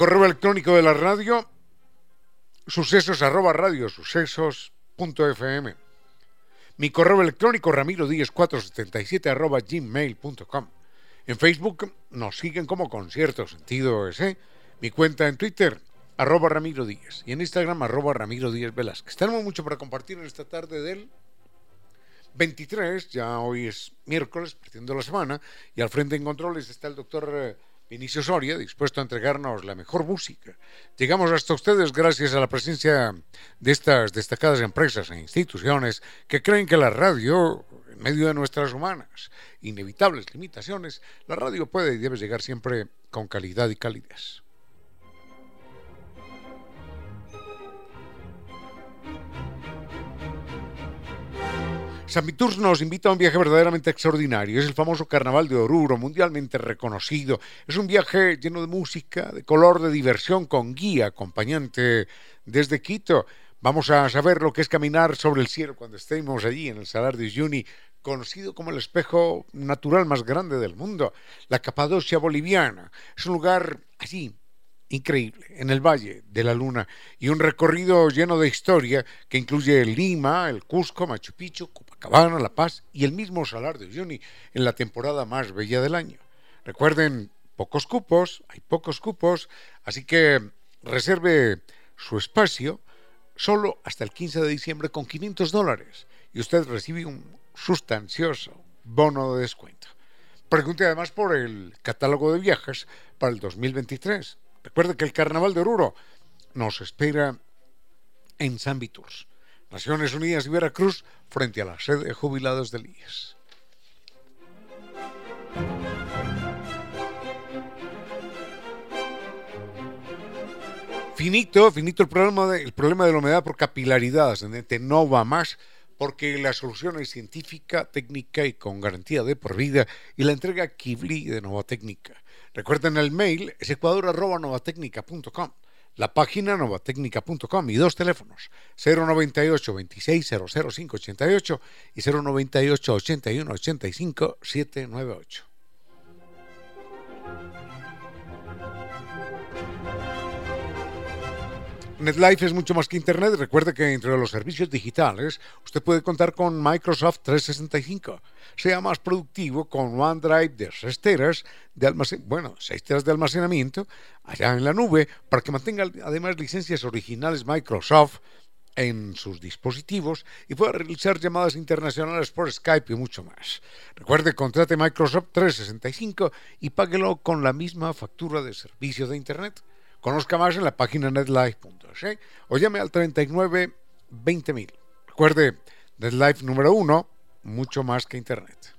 Correo electrónico de la radio, sucesos arroba fm. Mi correo electrónico ramiro 477 arroba gmail.com. En Facebook nos siguen como Concierto Sentido ese. Mi cuenta en Twitter, arroba Ramiro. Y en Instagram, arroba Ramiro Velázquez. Tenemos mucho para compartir en esta tarde del 23. Ya hoy es miércoles, partiendo la semana. Y al frente en controles está el doctor... Vinicio Soria, dispuesto a entregarnos la mejor música. Llegamos hasta ustedes gracias a la presencia de estas destacadas empresas e instituciones que creen que la radio, en medio de nuestras humanas, inevitables limitaciones, la radio puede y debe llegar siempre con calidad y calidez. San Viturs nos invita a un viaje verdaderamente extraordinario. Es el famoso Carnaval de Oruro, mundialmente reconocido. Es un viaje lleno de música, de color, de diversión, con guía acompañante desde Quito. Vamos a saber lo que es caminar sobre el cielo cuando estemos allí en el Salar de Uyuni, conocido como el espejo natural más grande del mundo, la Capadocia boliviana. Es un lugar allí increíble en el Valle de la Luna y un recorrido lleno de historia que incluye Lima, el Cusco, Machu Picchu, Copacabana, La Paz y el mismo Salar de Uyuni en la temporada más bella del año. Recuerden, pocos cupos, hay pocos cupos, así que reserve su espacio solo hasta el 15 de diciembre con 500 dólares y usted recibe un sustancioso bono de descuento. Pregunte además por el catálogo de viajes para el 2023 Recuerde que el Carnaval de Oruro nos espera en San Viturs, Naciones Unidas y Veracruz, frente a la sede de jubilados del IES. Finito, finito el problema de, problema de la humedad por capilaridad ascendente no va más porque la solución es científica, técnica y con garantía de por vida y la entrega Kibli de Nova Técnica. Recuerden el mail es ecuador.novatecnica.com, la página novatecnica.com y dos teléfonos 098 26 00588 y 098 81 85 798. NetLife es mucho más que Internet. Recuerde que entre los servicios digitales usted puede contar con Microsoft 365. Sea más productivo con OneDrive de 6 teras de bueno, 6 teras de almacenamiento allá en la nube para que mantenga además licencias originales Microsoft en sus dispositivos y pueda realizar llamadas internacionales por Skype y mucho más. Recuerde, contrate Microsoft 365 y páguelo con la misma factura de servicio de Internet. Conozca más en la página netlife.es o llame al 39 20.000. Recuerde, NetLife número uno, mucho más que Internet.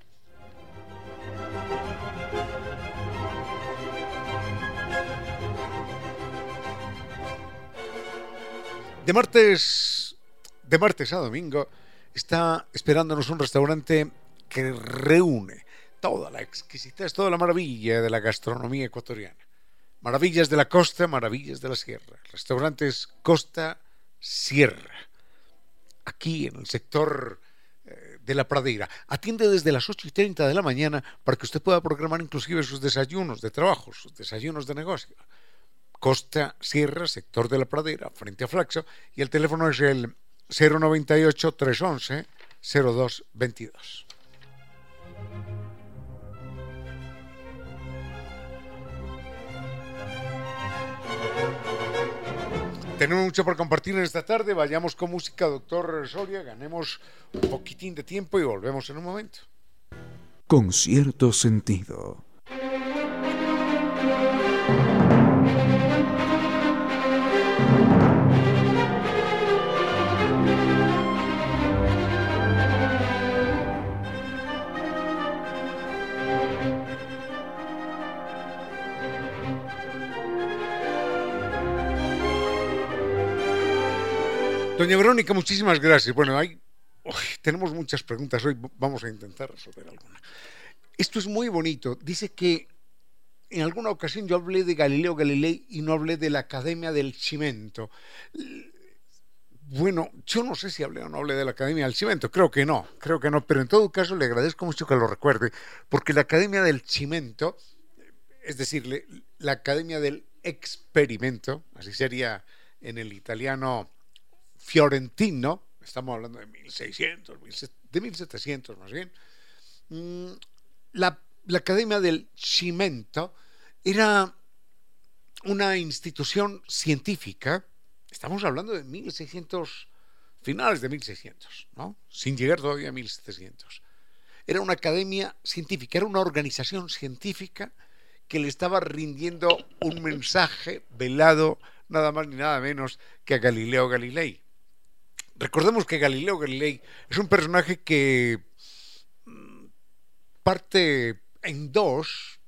De martes, de martes a domingo está esperándonos un restaurante que reúne toda la exquisitez, toda la maravilla de la gastronomía ecuatoriana. Maravillas de la costa, maravillas de la sierra. Restaurantes Costa Sierra. aquí en el sector eh, de la pradera. Atiende desde las 8 y 30 de la mañana para que usted pueda programar inclusive sus desayunos de trabajo, sus desayunos de negocio. Costa Sierra, sector de la pradera, frente a Flaxo, y el teléfono es el 098 Tenemos mucho por compartir en esta tarde. Vayamos con música, doctor Soria. Ganemos un poquitín de tiempo y volvemos en un momento. Con cierto sentido. Doña Verónica, muchísimas gracias. Bueno, hay, tenemos muchas preguntas hoy, vamos a intentar resolver alguna. Esto es muy bonito. Dice que en alguna ocasión yo hablé de Galileo Galilei y no hablé de la Academia del Cimento. Bueno, yo no sé si hablé o no hablé de la Academia del Cimento, creo que no, creo que no, pero en todo caso le agradezco mucho que lo recuerde, porque la Academia del Cimento, es decir, la Academia del Experimento, así sería en el italiano fiorentino, estamos hablando de 1600, de 1700 más bien, mm, la, Academia del Cimento era una institución científica, estamos hablando de 1600, finales de 1600, ¿no? sin llegar todavía a 1700. Era una academia científica, era una organización científica que le estaba rindiendo un mensaje velado nada más ni nada menos que a Galileo Galilei. Recordemos que Galileo Galilei es un personaje que mm, parte en dos,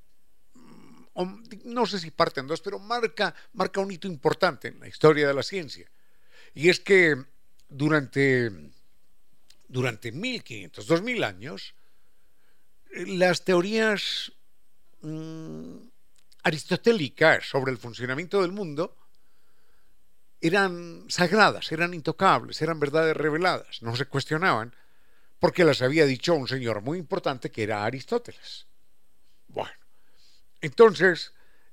mm, no sé si parte en dos, pero marca, marca un hito importante en la historia de la ciencia. Y es que durante, durante 1500, 2000 años, las teorías mm, aristotélicas sobre el funcionamiento del mundo eran sagradas, eran intocables, eran verdades reveladas, no se cuestionaban, porque las había dicho un señor muy importante que era Aristóteles. Bueno, entonces,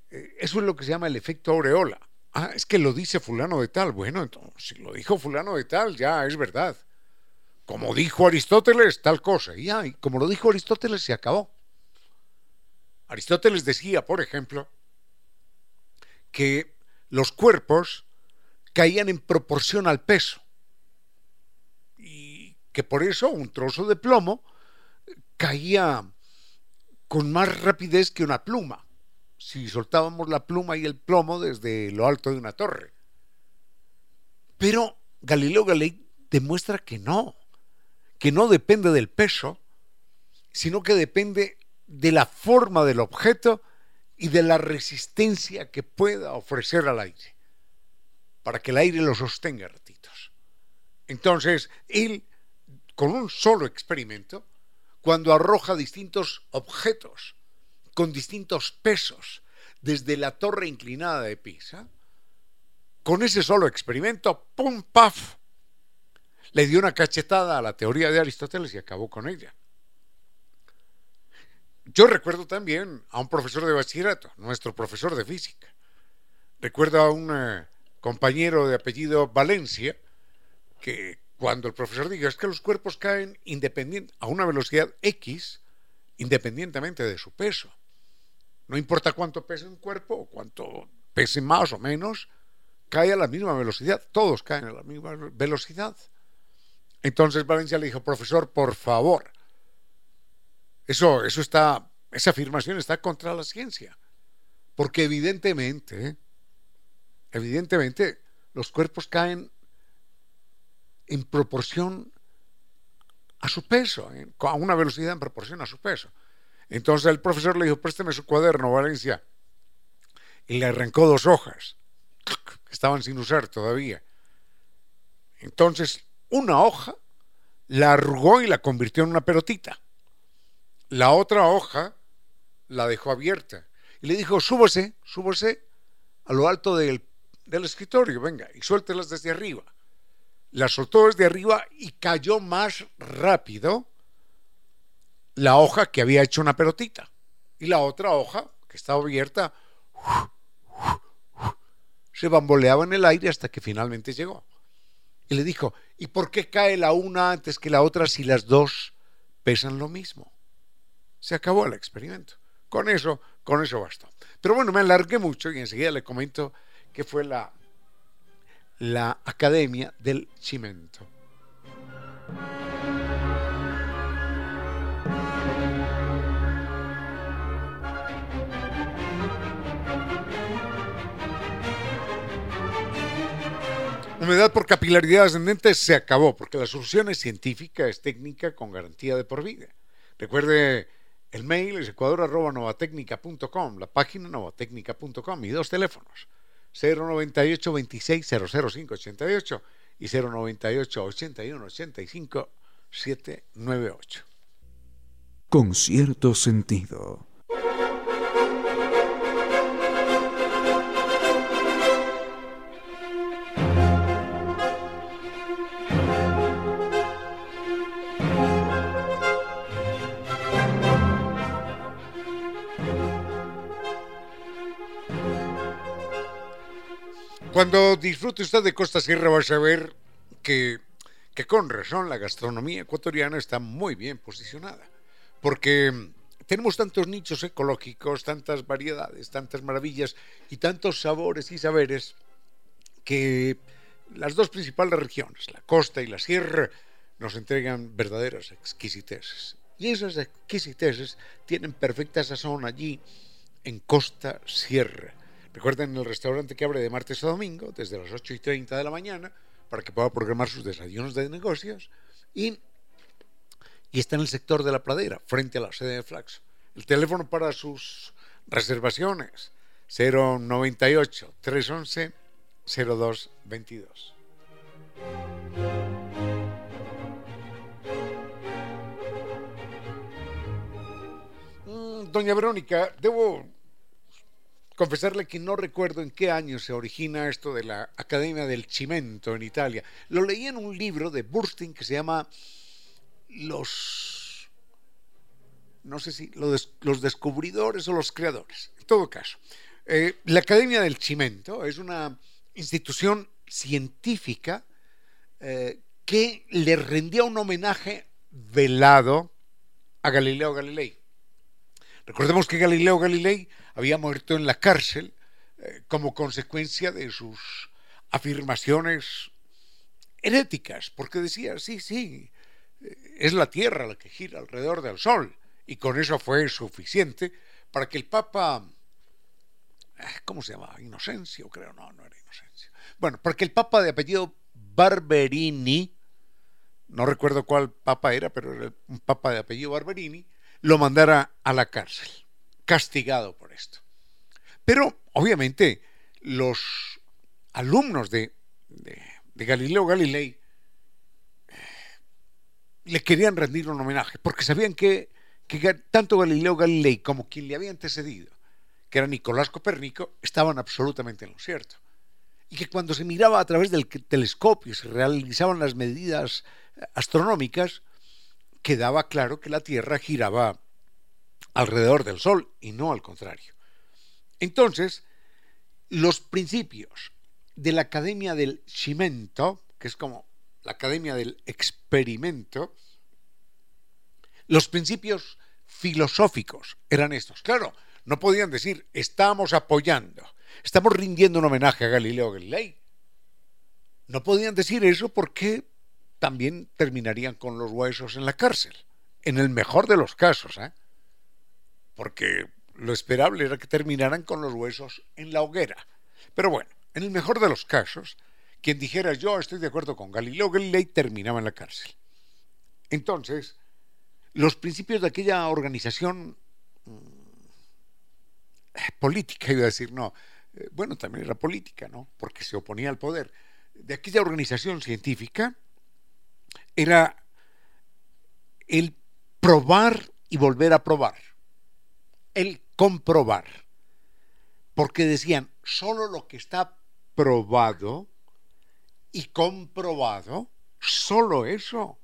eh, eso es lo que se llama el efecto aureola. Ah, es que lo dice fulano de tal. Bueno, entonces, si lo dijo fulano de tal, ya es verdad. Como dijo Aristóteles, tal cosa. Y ya, y como lo dijo Aristóteles, se acabó. Aristóteles decía, por ejemplo, que los cuerpos caían en proporción al peso. Y que por eso un trozo de plomo caía con más rapidez que una pluma, si soltábamos la pluma y el plomo desde lo alto de una torre. Pero Galileo Galilei demuestra que no, que no depende del peso, sino que depende de la forma del objeto y de la resistencia que pueda ofrecer al aire para que el aire lo sostenga ratitos. Entonces, él, con un solo experimento, cuando arroja distintos objetos con distintos pesos desde la torre inclinada de Pisa, con ese solo experimento, ¡pum, paf! Le dio una cachetada a la teoría de Aristóteles y acabó con ella. Yo recuerdo también a un profesor de bachillerato, nuestro profesor de física. Recuerdo a un compañero de apellido Valencia, que cuando el profesor diga es que los cuerpos caen independiente, a una velocidad X, independientemente de su peso. No importa cuánto pese un cuerpo o cuánto pese más o menos, cae a la misma velocidad. Todos caen a la misma velocidad. Entonces Valencia le dijo, profesor, por favor, eso, eso está, esa afirmación está contra la ciencia. Porque evidentemente evidentemente los cuerpos caen en proporción a su peso, a una velocidad en proporción a su peso. Entonces el profesor le dijo, présteme su cuaderno, Valencia. Y le arrancó dos hojas, que estaban sin usar todavía. Entonces, una hoja la arrugó y la convirtió en una pelotita. La otra hoja la dejó abierta. Y le dijo, súbase, súbase a lo alto del del escritorio, venga, y suéltelas desde arriba. la soltó desde arriba y cayó más rápido la hoja que había hecho una pelotita. Y la otra hoja, que estaba abierta, se bamboleaba en el aire hasta que finalmente llegó. Y le dijo, ¿y por qué cae la una antes que la otra si las dos pesan lo mismo? Se acabó el experimento. Con eso, con eso bastó. Pero bueno, me alargué mucho y enseguida le comento que fue la, la Academia del Cimento. Humedad por capilaridad ascendente se acabó, porque la solución es científica, es técnica, con garantía de por vida. Recuerde, el mail es ecuador.novatecnica.com, la página novatecnica.com y dos teléfonos, 098 26 00588 y 098 81 85 798. Con cierto sentido. Cuando disfrute usted de Costa Sierra va a saber que, que con razón la gastronomía ecuatoriana está muy bien posicionada, porque tenemos tantos nichos ecológicos, tantas variedades, tantas maravillas y tantos sabores y saberes que las dos principales regiones, la costa y la sierra, nos entregan verdaderas exquisiteces. Y esas exquisiteces tienen perfecta sazón allí en Costa Sierra. Recuerden el restaurante que abre de martes a domingo, desde las 8 y 30 de la mañana, para que pueda programar sus desayunos de negocios. Y, y está en el sector de la pradera, frente a la sede de Flaxo. El teléfono para sus reservaciones, 098 311 0222. Doña Verónica, debo confesarle que no recuerdo en qué año se origina esto de la Academia del Cimento en Italia. Lo leí en un libro de Bursting que se llama Los... no sé si los descubridores o los creadores. En todo caso, eh, la Academia del Cimento es una institución científica eh, que le rendía un homenaje velado a Galileo Galilei. Recordemos que Galileo Galilei había muerto en la cárcel eh, como consecuencia de sus afirmaciones heréticas, porque decía, sí, sí, eh, es la Tierra la que gira alrededor del Sol, y con eso fue suficiente para que el Papa, eh, ¿cómo se llamaba? Inocencio, creo, no, no era Inocencio. Bueno, para que el Papa de apellido Barberini, no recuerdo cuál Papa era, pero era un Papa de apellido Barberini, lo mandara a la cárcel castigado por esto. Pero obviamente los alumnos de, Galileo Galilei eh, le querían rendir un homenaje, porque sabían que, que tanto Galileo Galilei como quien le había antecedido, que era Nicolás Copérnico, estaban absolutamente en lo cierto. Y que cuando se miraba a través del telescopio y se realizaban las medidas astronómicas, quedaba claro que la Tierra giraba alrededor del Sol y no al contrario. Entonces, los principios de la Academia del Cimento, que es como la Academia del Experimento, los principios filosóficos eran estos. Claro, no podían decir, estamos apoyando, estamos rindiendo un homenaje a Galileo Galilei. No podían decir eso porque también terminarían con los huesos en la cárcel, en el mejor de los casos. ¿eh? Porque lo esperable era que terminaran con los huesos en la hoguera. Pero bueno, en el mejor de los casos, quien dijera yo estoy de acuerdo con Galileo Galilei terminaba en la cárcel. Entonces, los principios de aquella organización mm, política, iba a decir, no, eh, bueno, también era política, ¿no? Porque se oponía al poder. De aquella organización científica era el probar y volver a probar el comprobar. Porque decían, solo lo que está probado y comprobado, solo eso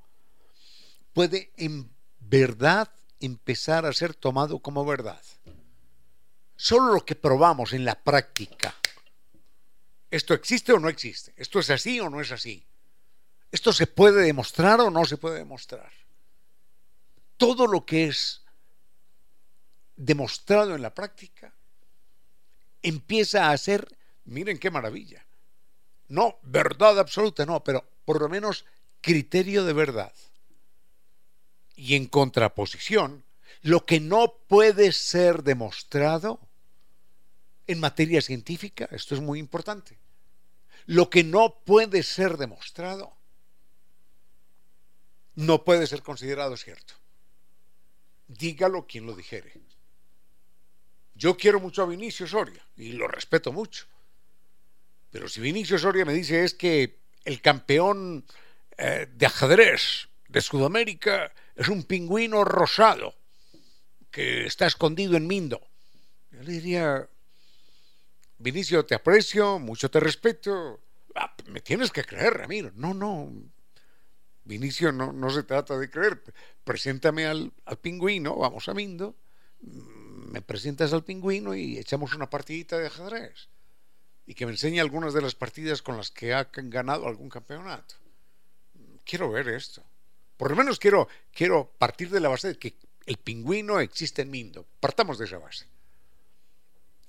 puede en verdad empezar a ser tomado como verdad. Solo lo que probamos en la práctica. ¿Esto existe o no existe? ¿Esto es así o no es así? ¿Esto se puede demostrar o no se puede demostrar? Todo lo que es demostrado en la práctica empieza a ser, miren qué maravilla, no verdad absoluta, no, pero por lo menos criterio de verdad. Y en contraposición, lo que no puede ser demostrado en materia científica, esto es muy importante, lo que no puede ser demostrado no puede ser considerado cierto. Dígalo quien lo dijere. Yo quiero mucho a Vinicio Soria y lo respeto mucho. Pero si Vinicio Soria me dice es que el campeón eh, de ajedrez de Sudamérica es un pingüino rosado que está escondido en Mindo. Yo le diría, Vinicio, te aprecio, mucho te respeto. Ah, me tienes que creer, Ramiro. No, no. Vinicio, no, no se trata de creer. Preséntame al, al pingüino, vamos a Mindo. Me presentas al pingüino y echamos una partidita de ajedrez y que me enseñe algunas de las partidas con las que ha ganado algún campeonato. Quiero ver esto. Por lo menos quiero, quiero partir de la base de que el pingüino existe en Mindo. Partamos de esa base.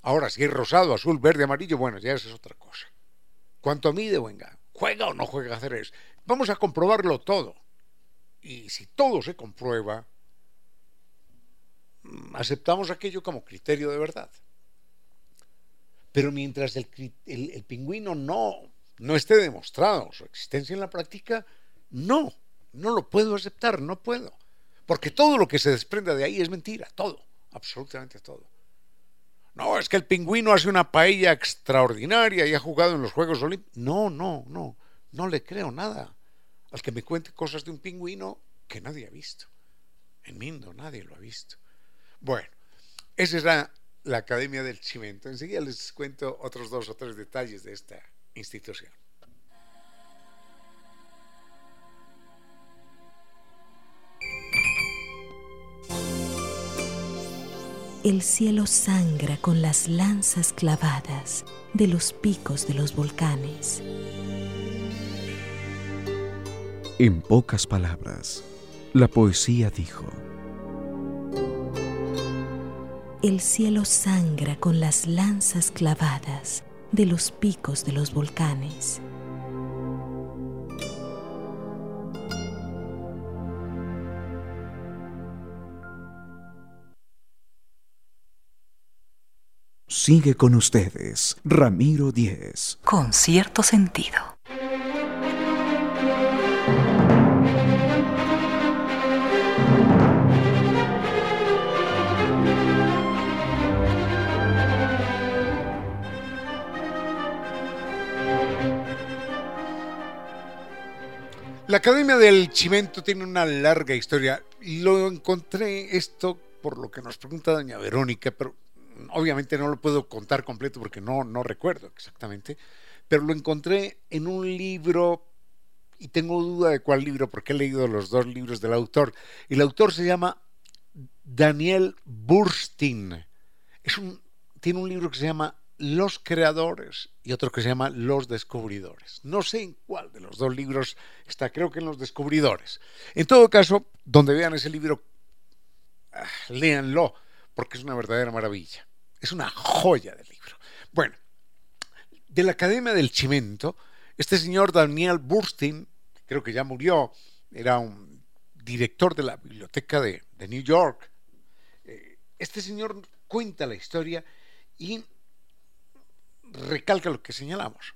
Ahora, si es rosado, azul, verde, amarillo, bueno, ya esa es otra cosa. ¿Cuánto mide, venga? ¿Juega o no juega a eso? Vamos a comprobarlo todo. Y si todo se comprueba, aceptamos aquello como criterio de verdad. Pero mientras el, pingüino no, no esté demostrado su existencia en la práctica, no, no lo puedo aceptar, no puedo. Porque todo lo que se desprenda de ahí es mentira, todo, absolutamente todo. No, es que el pingüino hace una paella extraordinaria y ha jugado en los Juegos Olímpicos. No, no, no, no le creo nada al que me cuente cosas de un pingüino que nadie ha visto. En Mindo nadie lo ha visto. Bueno, esa es la la Academia del Cimento. Enseguida les cuento otros dos o tres detalles de esta institución. El cielo sangra con las lanzas clavadas de los picos de los volcanes. En pocas palabras, la poesía dijo, el cielo sangra con las lanzas clavadas de los picos de los volcanes. Sigue con ustedes, Ramiro Díez. Con cierto sentido. La Academia del Chimento tiene una larga historia. Lo encontré esto por lo que nos pregunta doña Verónica, pero obviamente no lo puedo contar completo porque no, no recuerdo exactamente, pero lo encontré en un libro y tengo duda de cuál libro porque he leído los dos libros del autor. El autor se llama Daniel Burstein. Es un, tiene un libro que se llama los creadores y otro que se llama Los descubridores. No sé en cuál de los dos libros está, creo que en los descubridores. En todo caso, donde vean ese libro, ah, léanlo, porque es una verdadera maravilla. Es una joya de libro. Bueno, de la Academia del Chimento, este señor Daniel Burstein, creo que ya murió, era un director de la biblioteca de, de New York. Eh, este señor cuenta la historia y recalca lo que señalamos.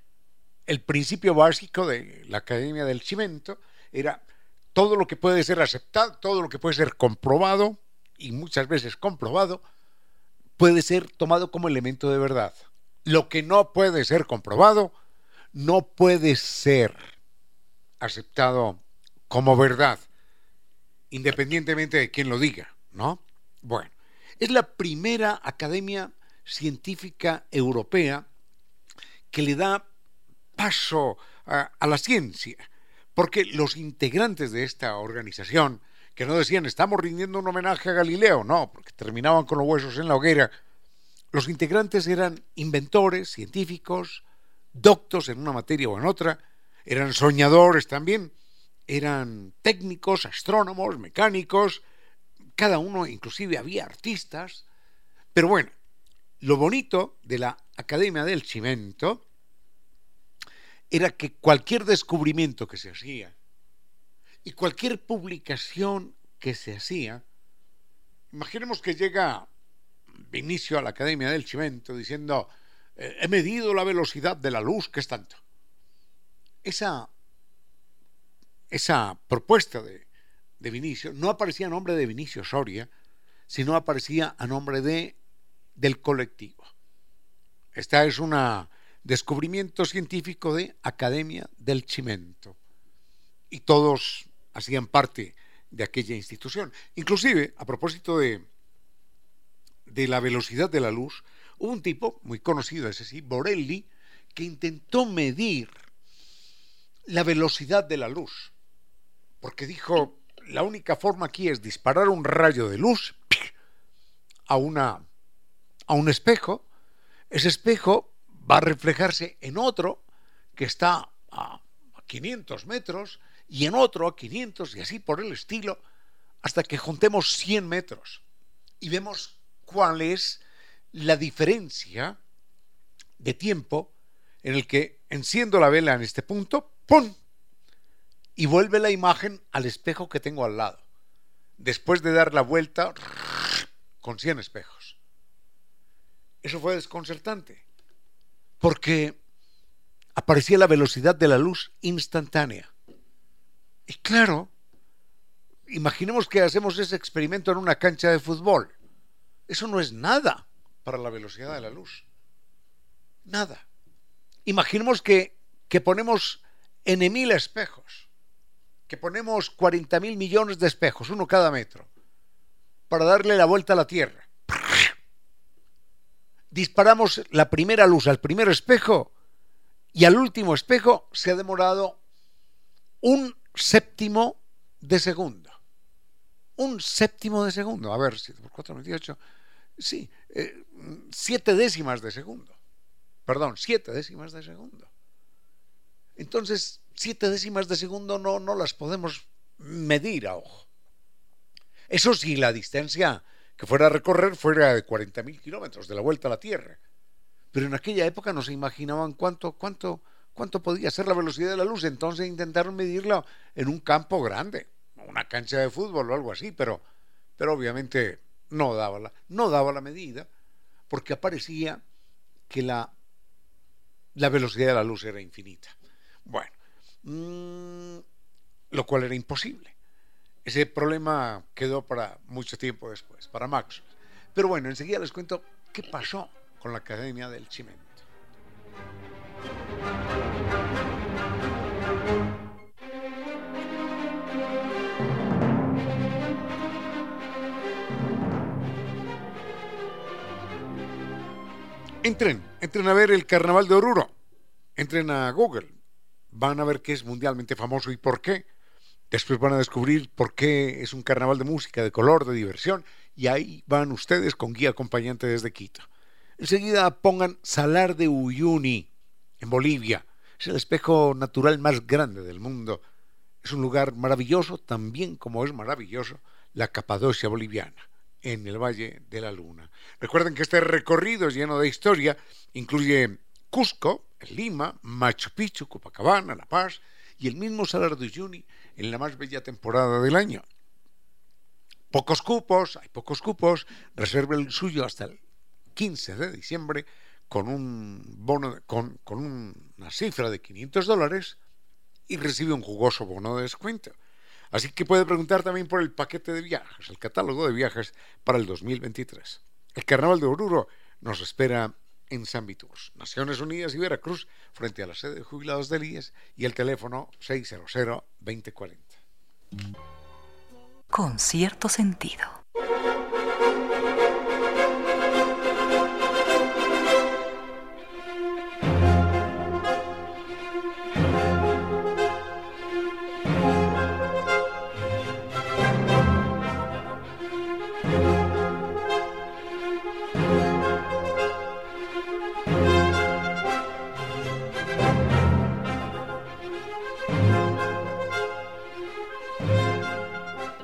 El principio básico de la Academia del Cimento era todo lo que puede ser aceptado, todo lo que puede ser comprobado, y muchas veces comprobado, puede ser tomado como elemento de verdad. Lo que no puede ser comprobado, no puede ser aceptado como verdad, independientemente de quién lo diga, ¿no? Bueno, es la primera academia científica europea que le da paso a, la ciencia, porque los integrantes de esta organización, que no decían estamos rindiendo un homenaje a Galileo, no, porque terminaban con los huesos en la hoguera, los integrantes eran inventores, científicos, doctos en una materia o en otra, eran soñadores también, eran técnicos, astrónomos, mecánicos, cada uno inclusive había artistas, pero bueno, lo bonito de la Academia del Cimento era que cualquier descubrimiento que se hacía y cualquier publicación que se hacía, imaginemos que llega Vinicio a la Academia del Cimento diciendo, eh, he medido la velocidad de la luz, que es tanto. Esa, esa propuesta de, de Vinicio no aparecía a nombre de Vinicio Soria, sino aparecía a nombre de del colectivo. Esta es un descubrimiento científico de Academia del Cimento. Y todos hacían parte de aquella institución. Inclusive, a propósito de, de la velocidad de la luz, hubo un tipo muy conocido, ese sí, Borelli, que intentó medir la velocidad de la luz. Porque dijo, la única forma aquí es disparar un rayo de luz a una a un espejo, ese espejo va a reflejarse en otro que está a 500 metros y en otro a 500 y así por el estilo hasta que juntemos 100 metros y vemos cuál es la diferencia de tiempo en el que enciendo la vela en este punto, ¡pum! y vuelve la imagen al espejo que tengo al lado, después de dar la vuelta con 100 espejos. Eso fue desconcertante, porque aparecía la velocidad de la luz instantánea. Y claro, imaginemos que hacemos ese experimento en una cancha de fútbol. Eso no es nada para la velocidad de la luz. Nada. Imaginemos que, que ponemos N mil espejos, que ponemos 40 mil millones de espejos, uno cada metro, para darle la vuelta a la Tierra disparamos la primera luz al primer espejo y al último espejo se ha demorado un séptimo de segundo. Un séptimo de segundo. A ver, 7 por 4, 28. Sí, eh, siete décimas de segundo. Perdón, siete décimas de segundo. Entonces, siete décimas de segundo no, no las podemos medir a ojo. Eso sí, la distancia que fuera a recorrer fuera de 40.000 kilómetros de la vuelta a la Tierra. Pero en aquella época no se imaginaban cuánto, cuánto, cuánto podía ser la velocidad de la luz. Entonces intentaron medirla en un campo grande, una cancha de fútbol o algo así, pero, pero obviamente no daba, la, no daba la medida porque aparecía que la, la velocidad de la luz era infinita. Bueno, mmm, lo cual era imposible. Ese problema quedó para mucho tiempo después, para Max. Pero bueno, enseguida les cuento qué pasó con la Academia del Cimento. Entren, entren a ver el Carnaval de Oruro. Entren a Google. Van a ver que es mundialmente famoso y por qué. Después van a descubrir por qué es un carnaval de música, de color, de diversión, y ahí van ustedes con guía acompañante desde Quito. Enseguida pongan Salar de Uyuni, en Bolivia. Es el espejo natural más grande del mundo. Es un lugar maravilloso, también como es maravilloso la Capadocia boliviana, en el Valle de la Luna. Recuerden que este recorrido es lleno de historia, incluye Cusco, Lima, Machu Picchu, Copacabana, La Paz y el mismo Salar de Uyuni en la más bella temporada del año. Pocos cupos, hay pocos cupos, reserve el suyo hasta el 15 de diciembre con un bono, con, una cifra de 500 dólares y recibe un jugoso bono de descuento. Así que puede preguntar también por el paquete de viajes, el catálogo de viajes para el 2023. El Carnaval de Oruro nos espera en San Viturs, Naciones Unidas y Veracruz, frente a la sede de jubilados del IES y el teléfono 600-2040. Con cierto sentido.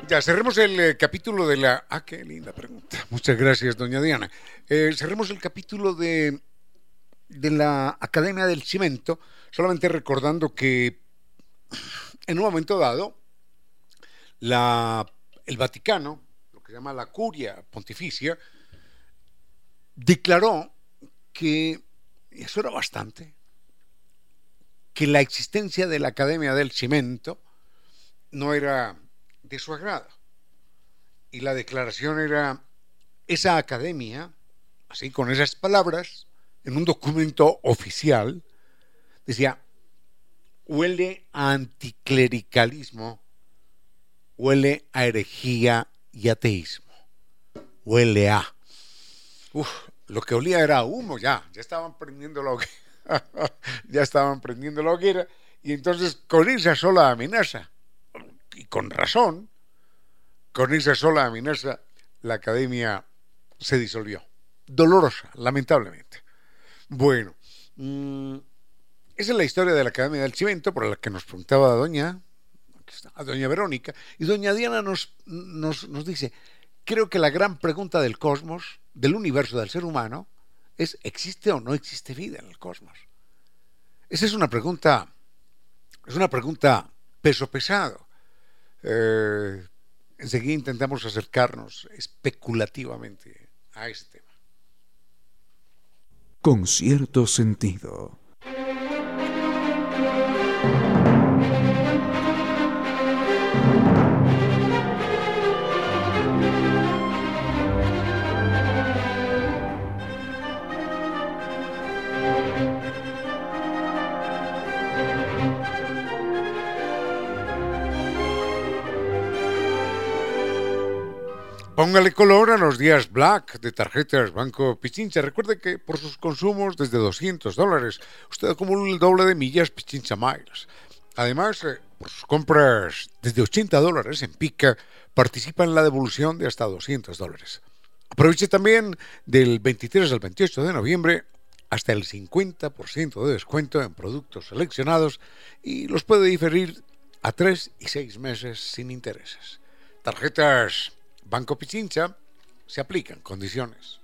Cerremos el eh, capítulo de la... Ah, qué linda pregunta. Muchas gracias, doña Diana. Eh, cerremos el capítulo de, de la Academia del Cimento, solamente recordando que en un momento dado, la, el Vaticano, lo que se llama la curia pontificia, declaró que, y eso era bastante, que la existencia de la Academia del Cimento no era de su agrado. Y la declaración era, esa academia, así con esas palabras, en un documento oficial, decía, huele a anticlericalismo, huele a herejía y ateísmo, huele a... Uf, lo que olía era humo ya, ya estaban prendiendo la hoguera, ya estaban prendiendo la hoguera, y entonces con esa sola amenaza, y con razón, con esa sola amenaza, la academia se disolvió. Dolorosa, lamentablemente. Bueno, mmm, esa es la historia de la Academia del Cimento, por la que nos preguntaba doña, a doña Verónica, y doña Diana nos, nos, nos dice, creo que la gran pregunta del cosmos, del universo del ser humano, es ¿existe o no existe vida en el cosmos? Esa es una pregunta, es una pregunta peso pesado. Eh, enseguida intentamos acercarnos especulativamente a este tema. Con cierto sentido. Póngale color a los días black de tarjetas Banco Pichincha. Recuerde que por sus consumos desde 200 dólares usted acumula el doble de millas Pichincha Miles. Además, eh, por sus compras desde 80 dólares en Pica, participa en la devolución de hasta 200 dólares. Aproveche también del 23 al 28 de noviembre hasta el 50% de descuento en productos seleccionados y los puede diferir a 3 y 6 meses sin intereses. Tarjetas Banco Pichincha se aplican condiciones.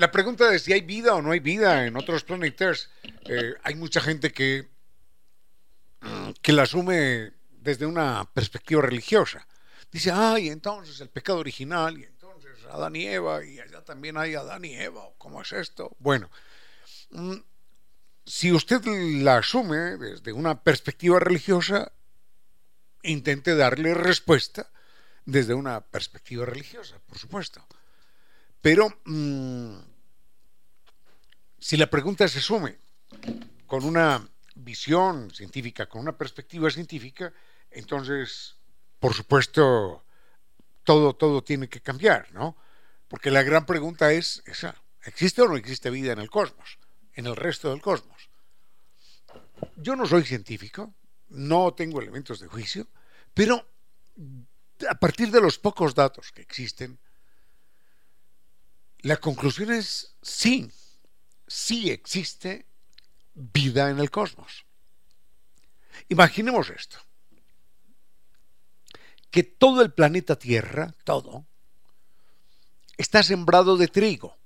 La pregunta de si hay vida o no hay vida en otros planetas, eh, hay mucha gente que, mm, que la asume desde una perspectiva religiosa. Dice, ay, entonces el pecado original, y entonces Adán y Eva, y allá también hay Adán y Eva, ¿cómo es esto? Bueno, mm, si usted la asume desde una perspectiva religiosa, intente darle respuesta desde una perspectiva religiosa, por supuesto. Pero mmm, si la pregunta se sume con una visión científica, con una perspectiva científica, entonces, por supuesto, todo, todo tiene que cambiar, ¿no? Porque la gran pregunta es esa, ¿existe o no existe vida en el cosmos, en el resto del cosmos? Yo no soy científico, no tengo elementos de juicio, pero a partir de los pocos datos que existen, la conclusión es sí, sí existe vida en el cosmos. Imaginemos esto. Que todo el planeta Tierra, todo, está sembrado de trigo.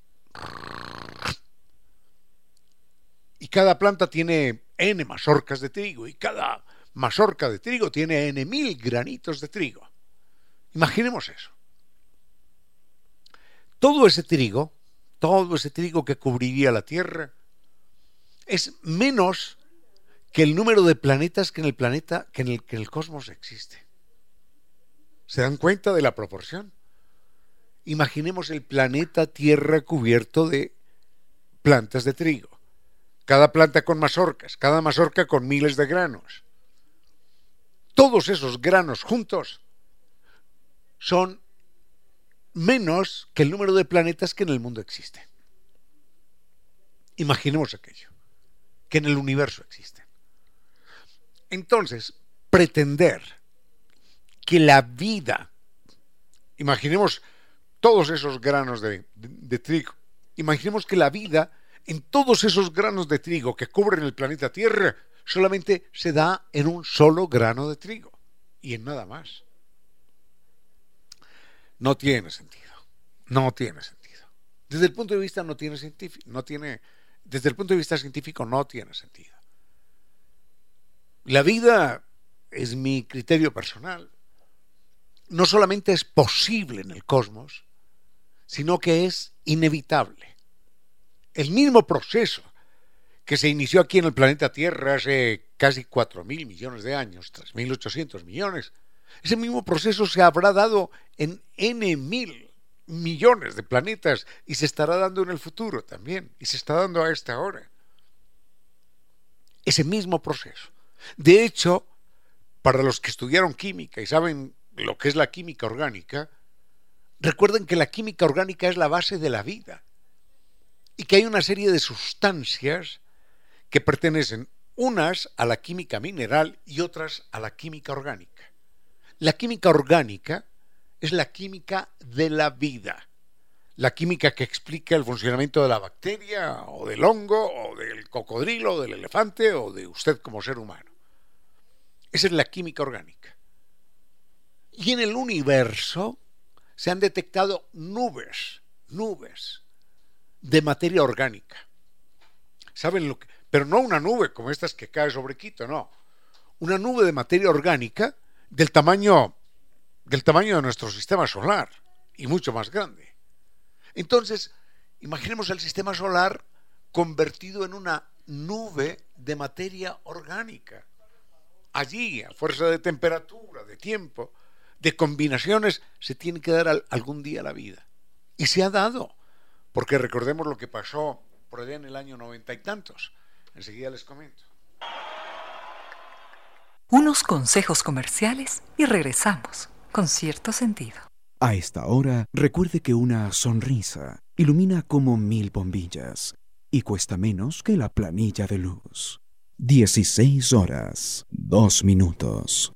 Y cada planta tiene N mazorcas de trigo y cada mazorca de trigo tiene N mil granitos de trigo. Imaginemos eso. Todo ese trigo todo ese trigo que cubriría la Tierra, es menos que el número de planetas que en el planeta, que en el, que el cosmos existe. ¿Se dan cuenta de la proporción? Imaginemos el planeta Tierra cubierto de plantas de trigo. Cada planta con mazorcas, cada mazorca con miles de granos. Todos esos granos juntos son menos que el número de planetas que en el mundo existen. Imaginemos aquello, que en el universo existen. Entonces, pretender que la vida, imaginemos todos esos granos de, de, trigo, imaginemos que la vida en todos esos granos de trigo que cubren el planeta Tierra solamente se da en un solo grano de trigo y en nada más. No tiene sentido. No tiene sentido. Desde el punto de vista no tiene científico, no tiene desde el punto de vista científico no tiene sentido. La vida es mi criterio personal. No solamente es posible en el cosmos, sino que es inevitable. El mismo proceso que se inició aquí en el planeta Tierra hace casi 4.000 millones de años, 3.800 millones, ese mismo proceso se habrá dado en N mil millones de planetas y se estará dando en el futuro también, y se está dando a esta hora. Ese mismo proceso. De hecho, para los que estudiaron química y saben lo que es la química orgánica, recuerden que la química orgánica es la base de la vida y que hay una serie de sustancias que pertenecen unas a la química mineral y otras a la química orgánica. La química orgánica es la química de la vida, la química que explica el funcionamiento de la bacteria o del hongo o del cocodrilo o del elefante o de usted como ser humano. Esa es la química orgánica. Y en el universo se han detectado nubes, nubes de materia orgánica. ¿Saben lo que? Pero no una nube como estas que cae sobre Quito, no. Una nube de materia orgánica del tamaño del tamaño de nuestro sistema solar y mucho más grande. Entonces, imaginemos el sistema solar convertido en una nube de materia orgánica. Allí, a fuerza de temperatura, de tiempo, de combinaciones, se tiene que dar algún día la vida. Y se ha dado, porque recordemos lo que pasó por allá en el año noventa y tantos. Enseguida les comento. Unos consejos comerciales y regresamos con cierto sentido. A esta hora, recuerde que una sonrisa ilumina como mil bombillas y cuesta menos que la planilla de luz. 16 horas, 2 minutos.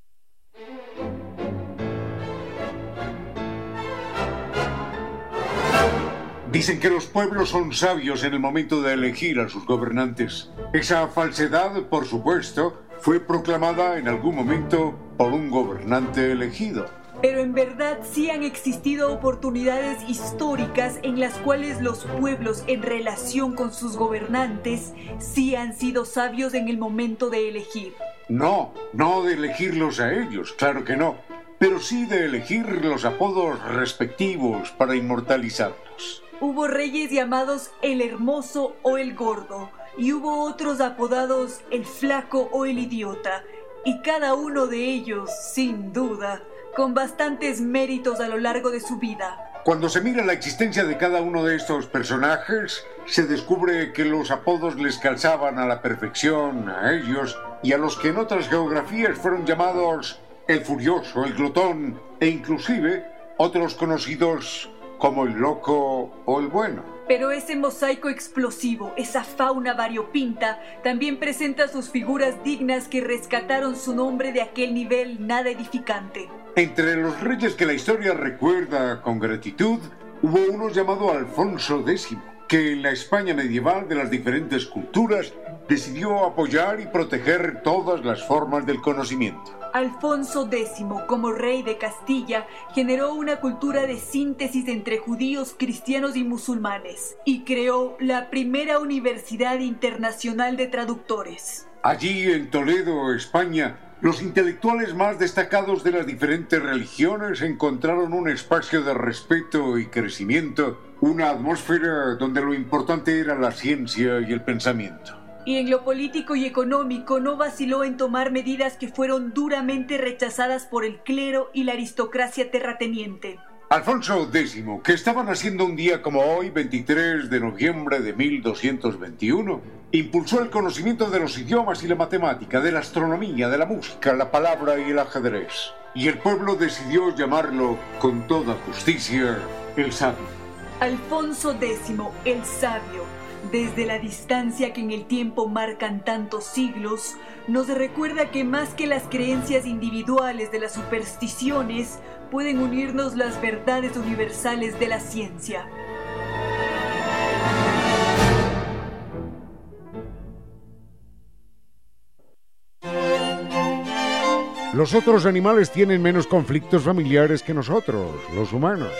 Dicen que los pueblos son sabios en el momento de elegir a sus gobernantes. Esa falsedad, por supuesto, fue proclamada en algún momento por un gobernante elegido. Pero en verdad sí han existido oportunidades históricas en las cuales los pueblos en relación con sus gobernantes sí han sido sabios en el momento de elegir. No, no de elegirlos a ellos, claro que no, pero sí de elegir los apodos respectivos para inmortalizarlos. Hubo reyes llamados el hermoso o el gordo, y hubo otros apodados el flaco o el idiota, y cada uno de ellos, sin duda, con bastantes méritos a lo largo de su vida. Cuando se mira la existencia de cada uno de estos personajes, se descubre que los apodos les calzaban a la perfección a ellos y a los que en otras geografías fueron llamados el furioso, el glotón e inclusive otros conocidos como el loco o el bueno. Pero ese mosaico explosivo, esa fauna variopinta, también presenta sus figuras dignas que rescataron su nombre de aquel nivel nada edificante. Entre los reyes que la historia recuerda con gratitud, hubo uno llamado Alfonso X, que en la España medieval de las diferentes culturas decidió apoyar y proteger todas las formas del conocimiento. Alfonso X, como rey de Castilla, generó una cultura de síntesis entre judíos, cristianos y musulmanes y creó la primera Universidad Internacional de Traductores. Allí en Toledo, España, los intelectuales más destacados de las diferentes religiones encontraron un espacio de respeto y crecimiento, una atmósfera donde lo importante era la ciencia y el pensamiento y en lo político y económico no vaciló en tomar medidas que fueron duramente rechazadas por el clero y la aristocracia terrateniente. Alfonso X, que estaba naciendo un día como hoy, 23 de noviembre de 1221, impulsó el conocimiento de los idiomas y la matemática, de la astronomía, de la música, la palabra y el ajedrez. Y el pueblo decidió llamarlo, con toda justicia, el sabio. Alfonso X, el sabio, desde la distancia que en el tiempo marcan tantos siglos, nos recuerda que más que las creencias individuales de las supersticiones, pueden unirnos las verdades universales de la ciencia. Los otros animales tienen menos conflictos familiares que nosotros, los humanos.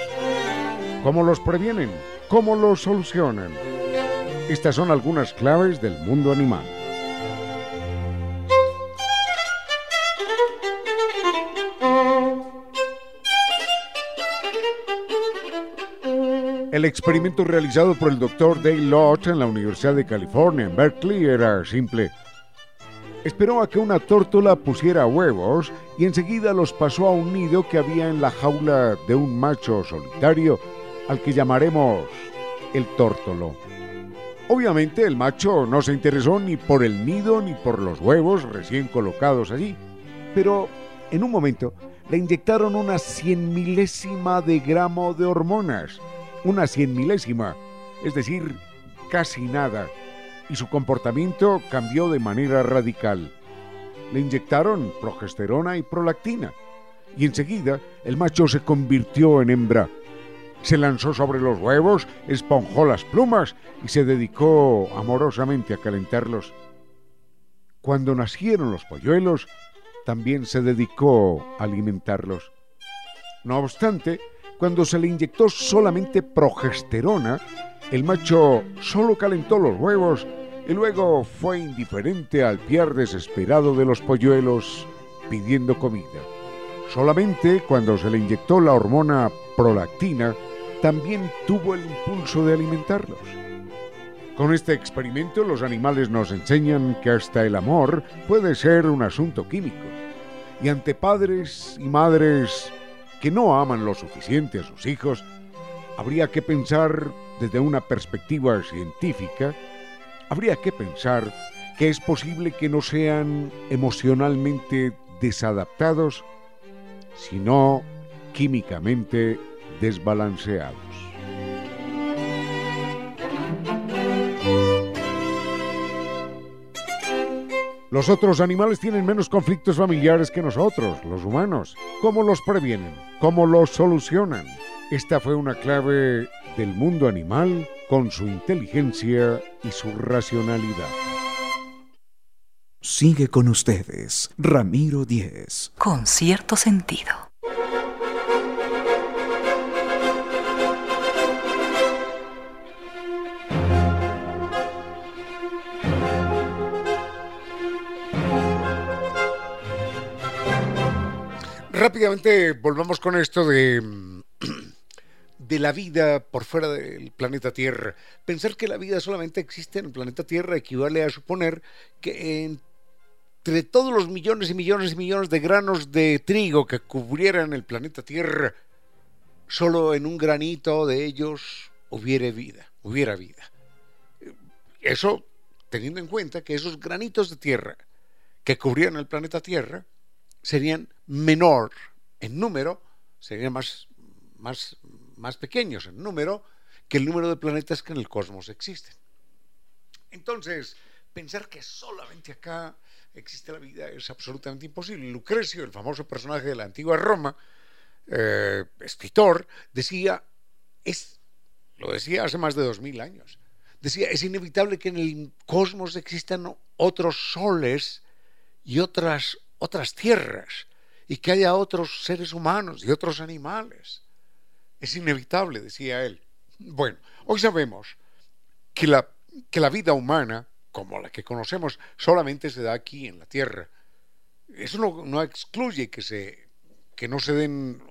¿Cómo los previenen? ¿Cómo los solucionan? Estas son algunas claves del mundo animal. El experimento realizado por el Dr. Dale Lott en la Universidad de California en Berkeley era simple. Esperó a que una tórtola pusiera huevos y enseguida los pasó a un nido que había en la jaula de un macho solitario al que llamaremos el tórtolo. Obviamente el macho no se interesó ni por el nido ni por los huevos recién colocados allí, pero en un momento le inyectaron una cien milésima de gramo de hormonas, una cien milésima, es decir, casi nada, y su comportamiento cambió de manera radical. Le inyectaron progesterona y prolactina, y enseguida el macho se convirtió en hembra se lanzó sobre los huevos, esponjó las plumas y se dedicó amorosamente a calentarlos. Cuando nacieron los polluelos, también se dedicó a alimentarlos. No obstante, cuando se le inyectó solamente progesterona, el macho solo calentó los huevos y luego fue indiferente al piar desesperado de los polluelos pidiendo comida. Solamente cuando se le inyectó la hormona prolactina, también tuvo el impulso de alimentarlos. Con este experimento los animales nos enseñan que hasta el amor puede ser un asunto químico. Y ante padres y madres que no aman lo suficiente a sus hijos, habría que pensar desde una perspectiva científica, habría que pensar que es posible que no sean emocionalmente desadaptados, sino químicamente desbalanceados. Los otros animales tienen menos conflictos familiares que nosotros, los humanos. ¿Cómo los previenen? ¿Cómo los solucionan? Esta fue una clave del mundo animal con su inteligencia y su racionalidad. Sigue con ustedes, Ramiro Díez. Con cierto sentido. Rápidamente volvamos con esto de, de la vida por fuera del planeta Tierra. Pensar que la vida solamente existe en el planeta Tierra equivale a suponer que entre todos los millones y millones y millones de granos de trigo que cubrieran el planeta Tierra, solo en un granito de ellos hubiera vida, hubiera vida. Eso teniendo en cuenta que esos granitos de tierra que cubrían el planeta Tierra serían menor en número, serían más, más, más pequeños en número que el número de planetas que en el cosmos existen. Entonces, pensar que solamente acá existe la vida es absolutamente imposible. Lucrecio, el famoso personaje de la antigua Roma, eh, escritor, decía, es, lo decía hace más de dos mil años, decía, es inevitable que en el cosmos existan otros soles y otras otras tierras y que haya otros seres humanos y otros animales. Es inevitable, decía él. Bueno, hoy sabemos que la, que la vida humana, como la que conocemos, solamente se da aquí en la Tierra. Eso no, excluye que, se, que no se den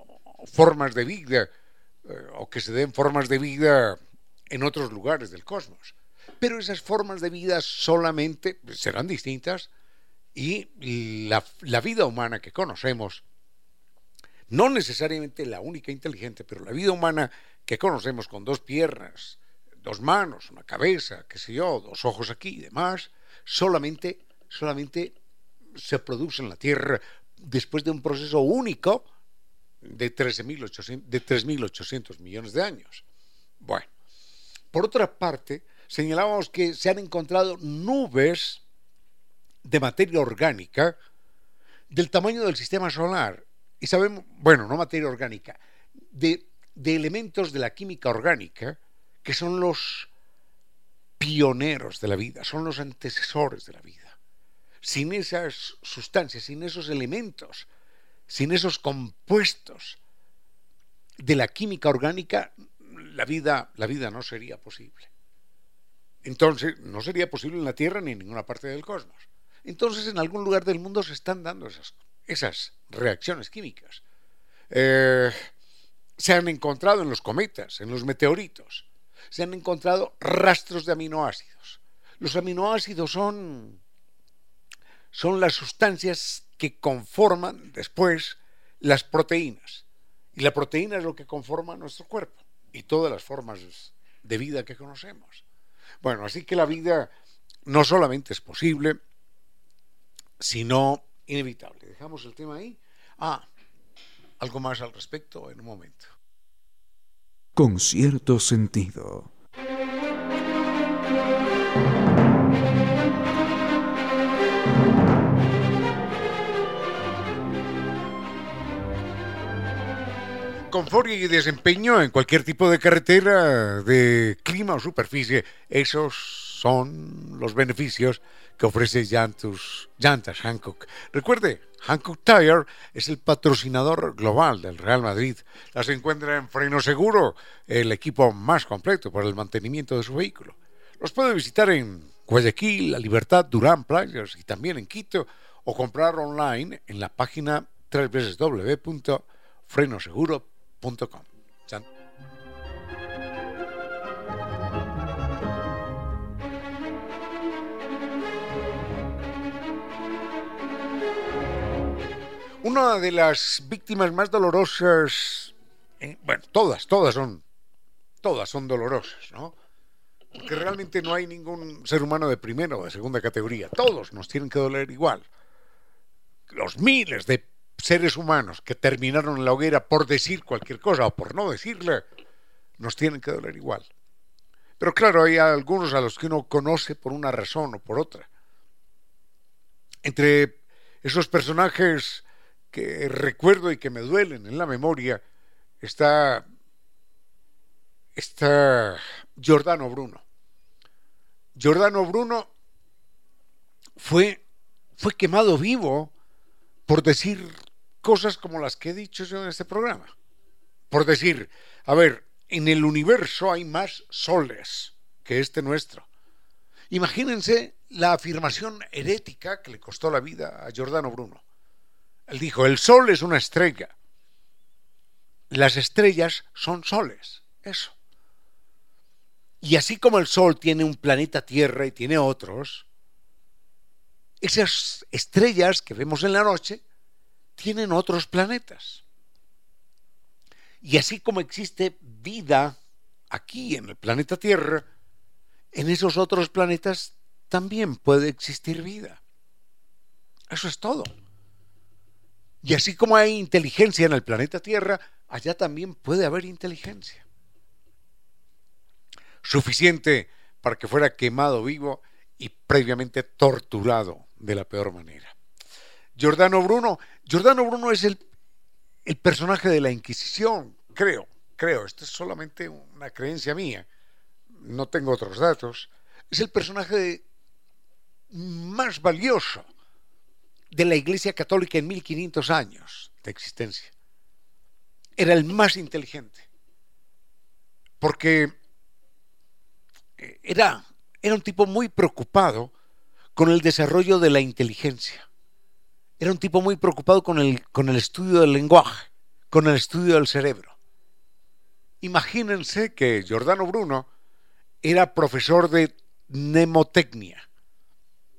formas de vida eh, o que se den formas de vida en otros lugares del cosmos. Pero esas formas de vida solamente serán distintas y la, vida humana que conocemos, no necesariamente la única inteligente, pero la vida humana que conocemos con dos piernas, dos manos, una cabeza, qué sé yo, dos ojos aquí y demás, solamente, solamente se produce en la Tierra después de un proceso único de 3.800 millones de años. Bueno, por otra parte, señalábamos que se han encontrado nubes de materia orgánica del tamaño del sistema solar. Y sabemos, bueno, no materia orgánica, de, de elementos de la química orgánica que son los pioneros de la vida, son los antecesores de la vida. Sin esas sustancias, sin esos elementos, sin esos compuestos de la química orgánica, la vida, la vida no sería posible. Entonces, no sería posible en la Tierra ni en ninguna parte del cosmos. Entonces, en algún lugar del mundo se están dando esas, reacciones químicas. Eh, se han encontrado en los cometas, en los meteoritos, se han encontrado rastros de aminoácidos. Los aminoácidos son las sustancias que conforman después las proteínas. Y la proteína es lo que conforma nuestro cuerpo y todas las formas de vida que conocemos. Bueno, así que la vida no solamente es posible, sino inevitable. Dejamos el tema ahí. Ah, algo más al respecto en un momento. Con cierto sentido. confort y desempeño en cualquier tipo de carretera, de clima o superficie, esos son los beneficios que ofrece Llantus, Llantas Hancock. Recuerde, Hancock Tire es el patrocinador global del Real Madrid. Las encuentra en Freno Seguro, el equipo más completo para el mantenimiento de su vehículo. Los puede visitar en Guayaquil, La Libertad, Durán, Playas y también en Quito o comprar online en la página www.frenoseguro.com una de las víctimas más dolorosas, eh, bueno, todas, todas son, todas son dolorosas, ¿no? Porque realmente no hay ningún ser humano de primera o de segunda categoría. Todos nos tienen que doler igual. Los miles de seres humanos que terminaron en la hoguera por decir cualquier cosa o por no decirle, nos tienen que doler igual. Pero claro, hay algunos a los que uno conoce por una razón o por otra. Entre esos personajes que recuerdo y que me duelen en la memoria está, está Giordano Bruno. Giordano Bruno fue, fue quemado vivo por decir cosas como las que he dicho yo en este programa. Por decir, a ver, en el universo hay más soles que este nuestro. Imagínense la afirmación herética que le costó la vida a Giordano Bruno. Él dijo, el sol es una estrella. Las estrellas son soles. Eso. Y así como el sol tiene un planeta Tierra y tiene otros, esas estrellas que vemos en la noche tienen otros planetas. Y así como existe vida aquí en el planeta Tierra, en esos otros planetas también puede existir vida. Eso es todo. Y así como hay inteligencia en el planeta Tierra, allá también puede haber inteligencia. Suficiente para que fuera quemado vivo y previamente torturado de la peor manera. Giordano Bruno. Giordano Bruno es el, el personaje de la Inquisición, creo, creo, esto es solamente una creencia mía, no tengo otros datos, es el personaje más valioso de la Iglesia Católica en 1500 años de existencia. Era el más inteligente, porque era, era un tipo muy preocupado con el desarrollo de la inteligencia era un tipo muy preocupado con el, con el estudio del lenguaje, con el estudio del cerebro. Imagínense que Giordano Bruno era profesor de mnemotecnia,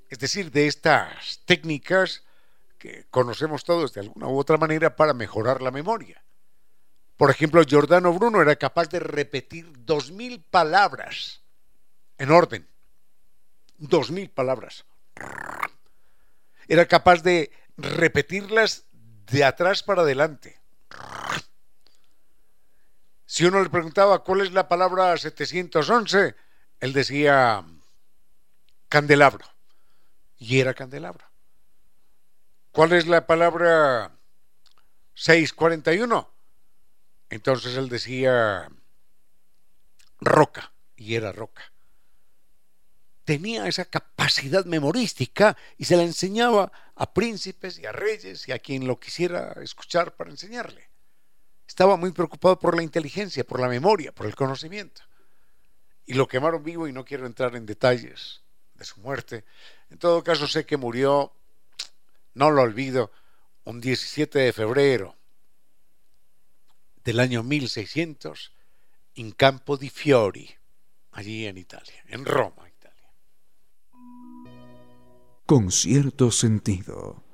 es decir, de estas técnicas que conocemos todos de alguna u otra manera para mejorar la memoria. Por ejemplo, Giordano Bruno era capaz de repetir dos mil palabras en orden. Dos mil palabras. Era capaz de repetirlas de atrás para adelante. Si uno le preguntaba cuál es la palabra 711, él decía candelabro. Y era candelabro. ¿Cuál es la palabra 641? Entonces él decía roca. Y era roca. Tenía esa capacidad memorística y se la enseñaba a príncipes y a reyes y a quien lo quisiera escuchar para enseñarle. Estaba muy preocupado por la inteligencia, por la memoria, por el conocimiento. Y lo quemaron vivo y no quiero entrar en detalles de su muerte. En todo caso sé que murió, no lo olvido, un 17 de febrero del año 1600 en Campo di Fiori, allí en Italia, en Roma, Italia. Con cierto sentido.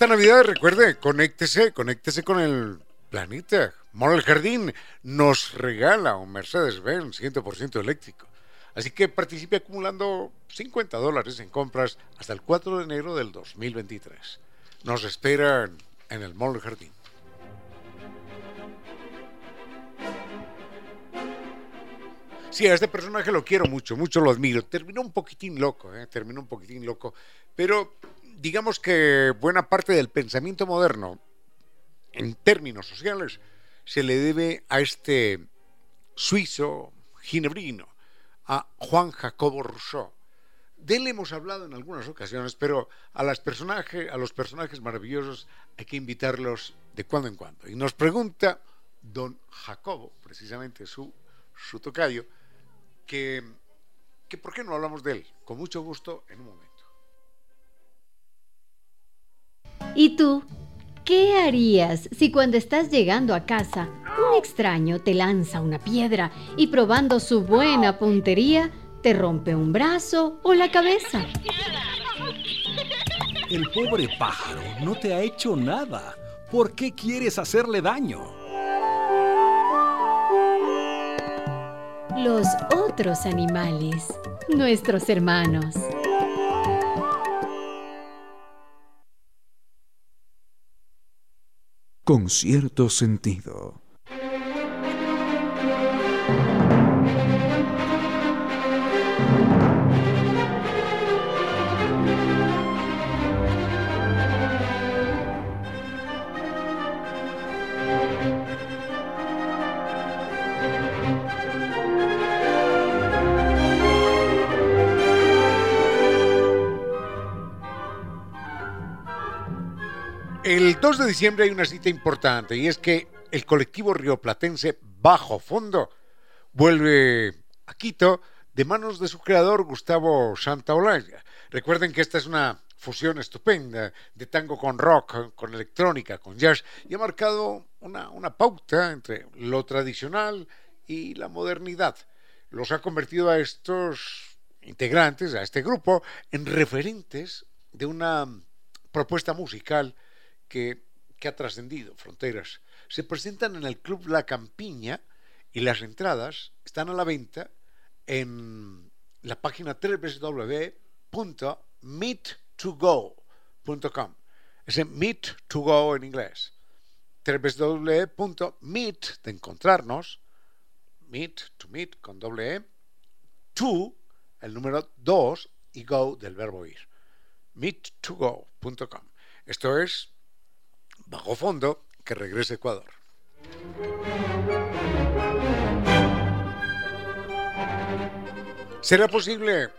Esta Navidad, recuerde, conéctese, conéctese con el planeta. Mono el Jardín nos regala un Mercedes-Benz 100% eléctrico. Así que participe acumulando 50 dólares en compras hasta el 4 de enero del 2023. Nos esperan en el el Jardín. Sí, a este personaje lo quiero mucho, mucho lo admiro. Terminó un poquitín loco, ¿eh? terminó un poquitín loco, pero digamos que buena parte del pensamiento moderno, en términos sociales, se le debe a este suizo ginebrino, a Juan Jacobo Rousseau. De él hemos hablado en algunas ocasiones, pero a, los personajes maravillosos hay que invitarlos de cuando en cuando. Y nos pregunta don Jacobo, precisamente su, su tocayo, que por qué no hablamos de él. Con mucho gusto en un momento. ¿Y tú? ¿Qué harías si cuando estás llegando a casa un extraño te lanza una piedra y probando su buena puntería te rompe un brazo o la cabeza? El pobre pájaro no te ha hecho nada. ¿Por qué quieres hacerle daño? Los otros animales, nuestros hermanos. Con cierto sentido. El 2 de diciembre hay una cita importante y es que el colectivo rioplatense Bajo Fondo vuelve a Quito de manos de su creador Gustavo Santaolalla. Recuerden que esta es una fusión estupenda de tango con rock, con electrónica, con jazz y ha marcado una, una pauta entre lo tradicional y la modernidad. Los ha convertido a estos integrantes, a este grupo, en referentes de una propuesta musical que, ha trascendido fronteras. Se presentan en el Club La Campiña y las entradas están a la venta en la página www.meet2go.com. Ese meet to go en inglés. www.meet de encontrarnos, meet to meet con doble E, to el número 2 y go del verbo ir. meet2go.com. Esto es bajo fondo, que regrese Ecuador. ¿Será posible,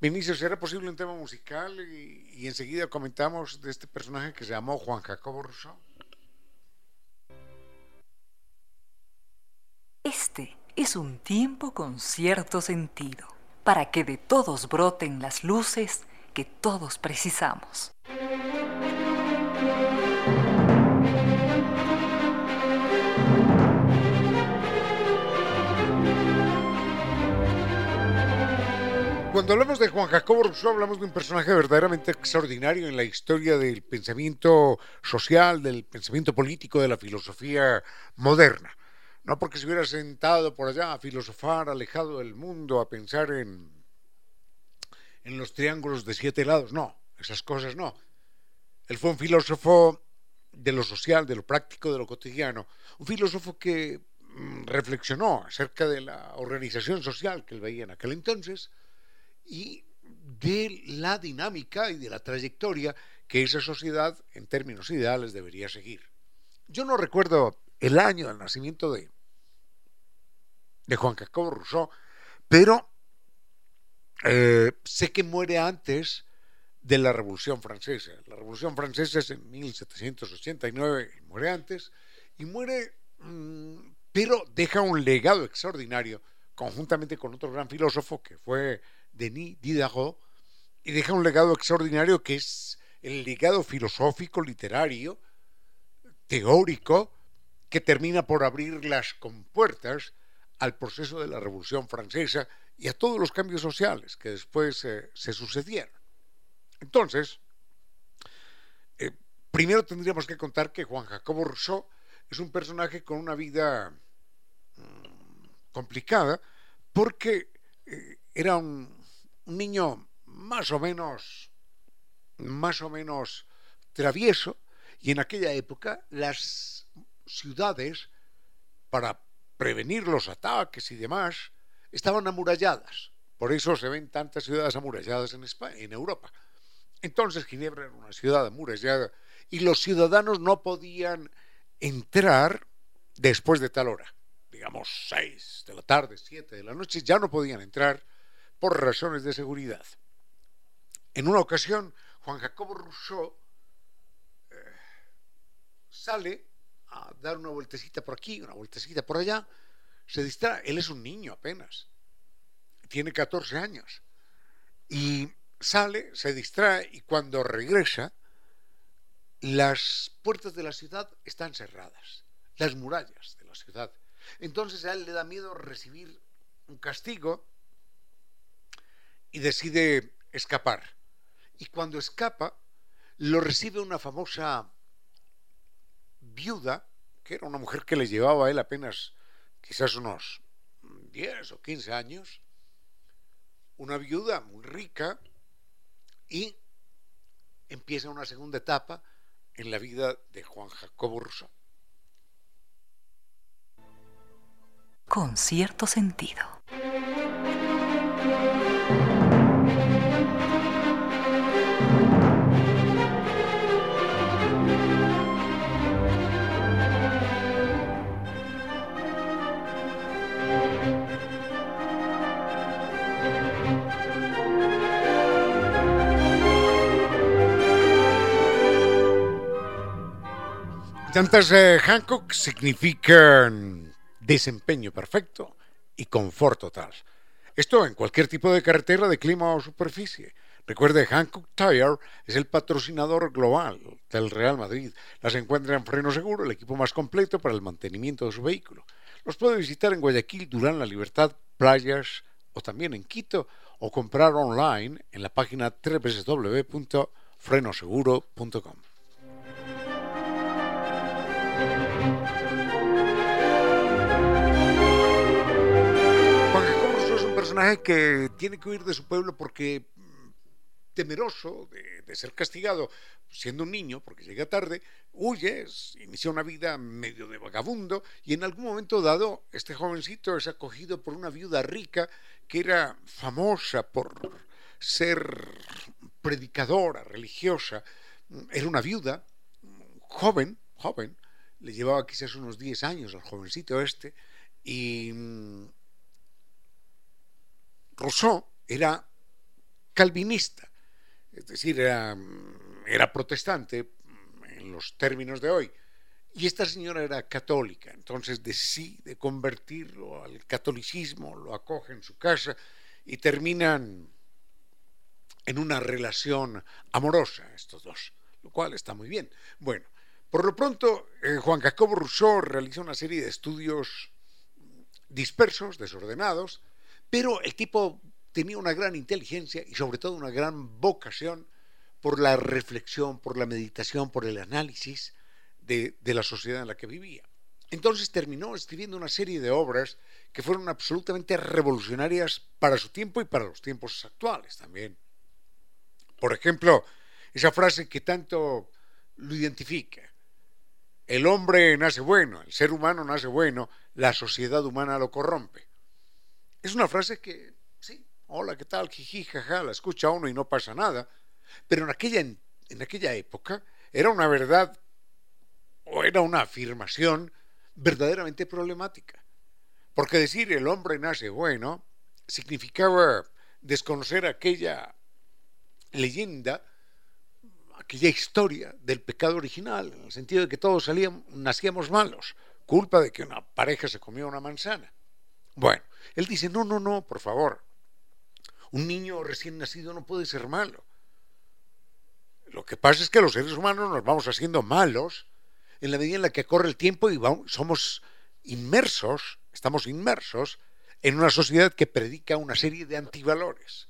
Vinicio, será posible un tema musical y, enseguida comentamos de este personaje que se llamó Juan Jacobo Rousseau? Este es un tiempo con cierto sentido, para que de todos broten las luces que todos precisamos. Cuando hablamos de Juan Jacobo Rousseau, hablamos de un personaje verdaderamente extraordinario en la historia del pensamiento social, del pensamiento político, de la filosofía moderna. No porque se hubiera sentado por allá a filosofar, alejado del mundo, a pensar en, en los triángulos de siete lados, no, esas cosas no. Él fue un filósofo de lo social, de lo práctico, de lo cotidiano, un filósofo que mm, reflexionó acerca de la organización social que él veía en aquel entonces, y de la dinámica y de la trayectoria que esa sociedad en términos ideales debería seguir. Yo no recuerdo el año del nacimiento de, de Juan Jacobo Rousseau, pero eh, sé que muere antes de la Revolución Francesa. La Revolución Francesa es en 1789, muere antes, y muere, mm, pero deja un legado extraordinario, conjuntamente con otro gran filósofo que fue Denis Diderot y deja un legado extraordinario que es el legado filosófico, literario, teórico, que termina por abrir las compuertas al proceso de la Revolución Francesa y a todos los cambios sociales que después eh, se sucedieron. Entonces, eh, primero tendríamos que contar que Juan Jacobo Rousseau es un personaje con una vida mm, complicada porque eh, era un, un niño más o menos, más o menos travieso, y en aquella época las ciudades, para prevenir los ataques y demás, estaban amuralladas. Por eso se ven tantas ciudades amuralladas en España, en Europa. Entonces Ginebra era una ciudad amurallada y los ciudadanos no podían entrar después de tal hora. Digamos, seis de la tarde, siete de la noche, ya no podían entrar por razones de seguridad. En una ocasión, Juan Jacobo Rousseau eh, sale a dar una vueltecita por aquí, una vueltecita por allá, se distrae, él es un niño apenas, tiene 14 años, y sale, se distrae y cuando regresa, las puertas de la ciudad están cerradas, las murallas de la ciudad. Entonces a él le da miedo recibir un castigo y decide escapar. Y cuando escapa, lo recibe una famosa viuda, que era una mujer que le llevaba a él apenas quizás unos 10 o 15 años, una viuda muy rica, y empieza una segunda etapa en la vida de Juan Jacobo Rousseau. Con cierto sentido. Tantas de Hancock significan desempeño perfecto y confort total. Esto en cualquier tipo de carretera de clima o superficie. Recuerde, Hancock Tire es el patrocinador global del Real Madrid. Las encuentra en Freno Seguro, el equipo más completo para el mantenimiento de su vehículo. Los puede visitar en Guayaquil, Durán, La Libertad, Playas o también en Quito o comprar online en la página www.frenoseguro.com. personaje que tiene que huir de su pueblo porque mm, temeroso de, ser castigado siendo un niño, porque llega tarde, huye, inicia una vida medio de vagabundo y en algún momento dado este jovencito es acogido por una viuda rica que era famosa por ser predicadora, religiosa, era una viuda, joven, joven, le llevaba quizás unos 10 años al jovencito este y mm, Rousseau era calvinista, es decir, era, protestante en los términos de hoy. Y esta señora era católica, entonces decide convertirlo al catolicismo, lo acoge en su casa y terminan en una relación amorosa estos dos. lo cual está muy bien. Bueno, por lo pronto, eh, Juan Jacobo Rousseau realiza una serie de estudios dispersos, desordenados, pero el tipo tenía una gran inteligencia y sobre todo una gran vocación por la reflexión, por la meditación, por el análisis de, de la sociedad en la que vivía. Entonces terminó escribiendo una serie de obras que fueron absolutamente revolucionarias para su tiempo y para los tiempos actuales también. Por ejemplo, esa frase que tanto lo identifica. El hombre nace bueno, el ser humano nace bueno, la sociedad humana lo corrompe. Es una frase que, sí, hola, ¿qué tal? Jiji, jaja, la escucha uno y no pasa nada. Pero en aquella, en, aquella época era una verdad o era una afirmación verdaderamente problemática. Porque decir el hombre nace bueno significaba desconocer aquella leyenda, aquella historia del pecado original, en el sentido de que todos nacíamos malos, culpa de que una pareja se comió una manzana. Bueno, él dice, no, no, no, por favor, un niño recién nacido no puede ser malo. Lo que pasa es que los seres humanos nos vamos haciendo malos en la medida en la que corre el tiempo y somos inmersos, estamos inmersos en una sociedad que predica una serie de antivalores.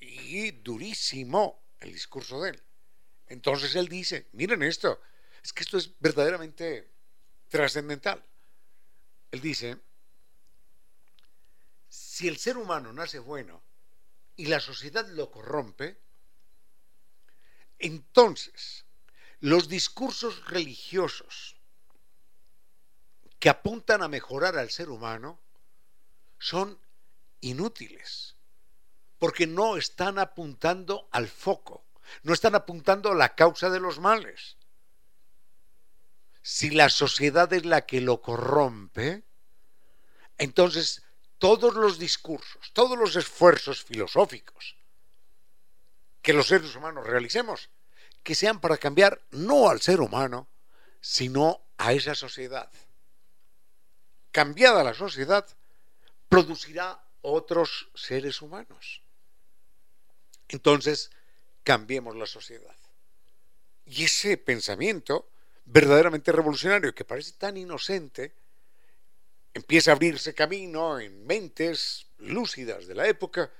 Y durísimo el discurso de él. Entonces él dice, miren esto, es que esto es verdaderamente trascendental. Él dice, si el ser humano nace bueno y la sociedad lo corrompe, entonces los discursos religiosos que apuntan a mejorar al ser humano son inútiles, porque no están apuntando al foco, no están apuntando a la causa de los males. Si la sociedad es la que lo corrompe, entonces todos los discursos, todos los esfuerzos filosóficos que los seres humanos realicemos, que sean para cambiar no al ser humano, sino a esa sociedad. Cambiada la sociedad, producirá otros seres humanos. Entonces, cambiemos la sociedad. Y ese pensamiento verdaderamente revolucionario, que parece tan inocente, empieza a abrirse camino en mentes lúcidas de la época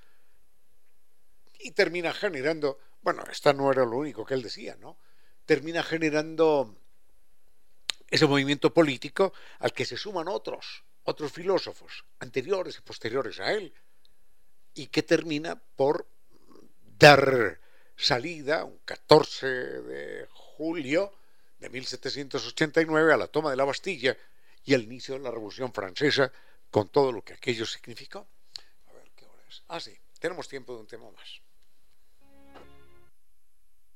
y termina generando, bueno, esta no era lo único que él decía, ¿no? Termina generando ese movimiento político al que se suman otros, otros filósofos anteriores y posteriores a él, y que termina por dar salida un 14 de julio de 1789 a la toma de la Bastilla y el inicio de la Revolución Francesa con todo lo que aquello significó. A ver, ¿qué hora es? Ah, sí, tenemos tiempo de un tema más.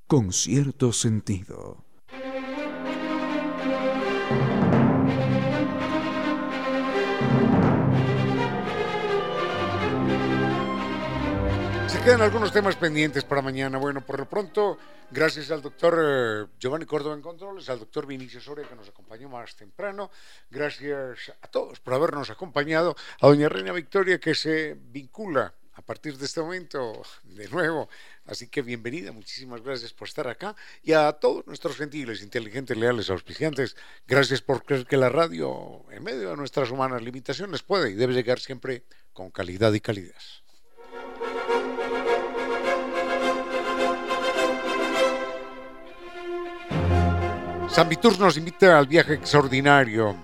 Con cierto sentido. Quedan algunos temas pendientes para mañana. Bueno, por lo pronto, gracias al doctor eh, Giovanni Córdoba en Controles, al doctor Vinicio Soria que nos acompañó más temprano. Gracias a todos por habernos acompañado. A doña Reina Victoria que se vincula a partir de este momento de nuevo. Así que bienvenida, muchísimas gracias por estar acá. Y a todos nuestros gentiles, inteligentes, leales, auspiciantes, gracias por creer que la radio, en medio de nuestras humanas limitaciones, puede y debe llegar siempre con calidad y calidez. San nos invita al viaje extraordinario,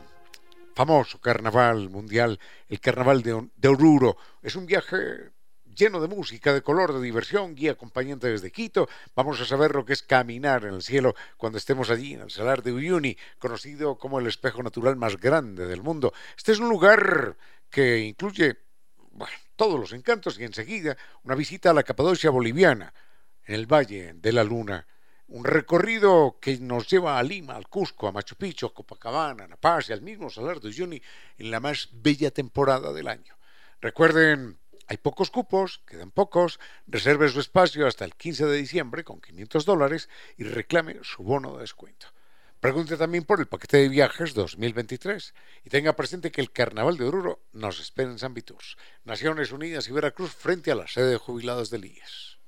famoso carnaval mundial, el carnaval de, Oruro. Es un viaje lleno de música, de color, de diversión, guía acompañante desde Quito. Vamos a saber lo que es caminar en el cielo cuando estemos allí, en el Salar de Uyuni, conocido como el espejo natural más grande del mundo. Este es un lugar que incluye todos los encantos y enseguida una visita a la Capadocia boliviana, en el Valle de la Luna un recorrido que nos lleva a Lima, al Cusco, a Machu Picchu, a Copacabana, a La Paz y al mismo Salar de Uyuni en la más bella temporada del año. Recuerden, hay pocos cupos, quedan pocos, reserve su espacio hasta el 15 de diciembre con 500 dólares y reclame su bono de descuento. Pregunte también por el paquete de viajes 2023 y tenga presente que el Carnaval de Oruro nos espera en San Viturs, Naciones Unidas y Veracruz frente a la sede de jubilados del IES.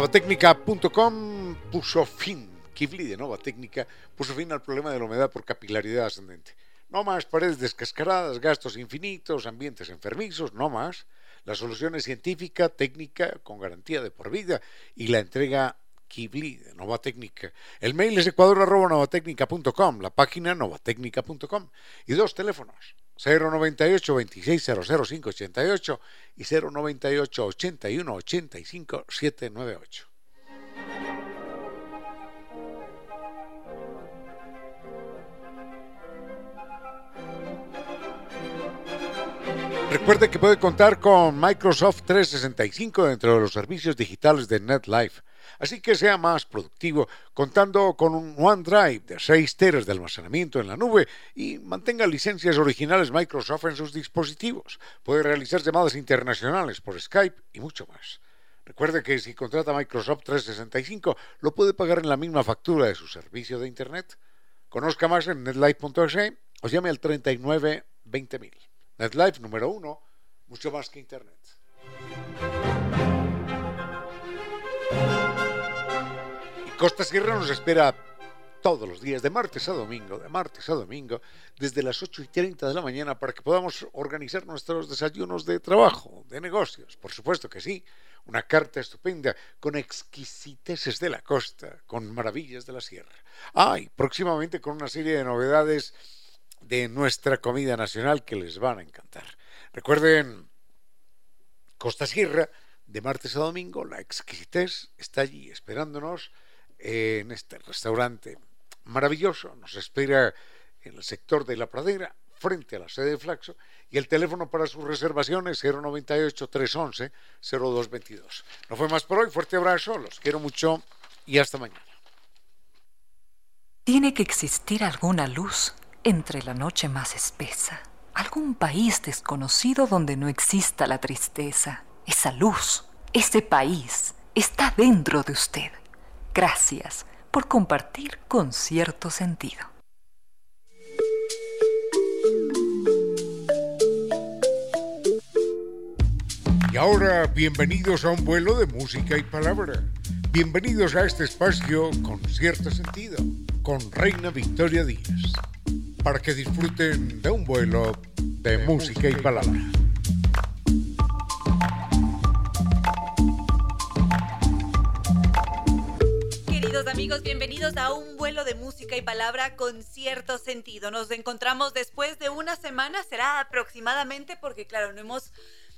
Novatecnica.com puso fin, Kivli de Nova Técnica puso fin al problema de la humedad por capilaridad ascendente. No más paredes descascaradas, gastos infinitos, ambientes enfermizos, no más. La solución es científica, técnica, con garantía de por vida y la entrega Kibli de Nova Técnica. El mail es ecuador.novatecnica.com, la página novatecnica.com y dos teléfonos, 098 26 588 y 098 81 85 798. Recuerde que puede contar con Microsoft 365 dentro de los servicios digitales de NetLife. Así que sea más productivo contando con un OneDrive de 6 teras de almacenamiento en la nube y mantenga licencias originales Microsoft en sus dispositivos. Puede realizar llamadas internacionales por Skype y mucho más. Recuerde que si contrata Microsoft 365 lo puede pagar en la misma factura de su servicio de Internet. Conozca más en netlife.es o llame al 39 20000. NetLife número uno, mucho más que Internet. Costa Sierra nos espera todos los días, de martes a domingo, de martes a domingo, desde las 8 y 30 de la mañana, para que podamos organizar nuestros desayunos de trabajo, de negocios. Por supuesto que sí, una carta estupenda con exquisiteces de la costa, con maravillas de la sierra. Ay, próximamente con una serie de novedades de nuestra comida nacional que les van a encantar. Recuerden, Costa Sierra, de martes a domingo, la exquisitez está allí esperándonos en este restaurante maravilloso. Nos espera en el sector de la pradera, frente a la sede de Flaxo, y el teléfono para sus reservaciones 098-311-0222. No fue más por hoy, fuerte abrazo, los quiero mucho y hasta mañana. Tiene que existir alguna luz entre la noche más espesa, algún país desconocido donde no exista la tristeza. Esa luz, ese país, está dentro de usted. Gracias por compartir con cierto sentido. Y ahora, bienvenidos a un vuelo de música y palabra. Bienvenidos a este espacio con cierto sentido, con Reina Victoria Díaz para que disfruten de un vuelo de, música y palabra. Amigos, bienvenidos a un vuelo de música y palabra con cierto sentido. Nos encontramos después de una semana, será aproximadamente, porque claro, no hemos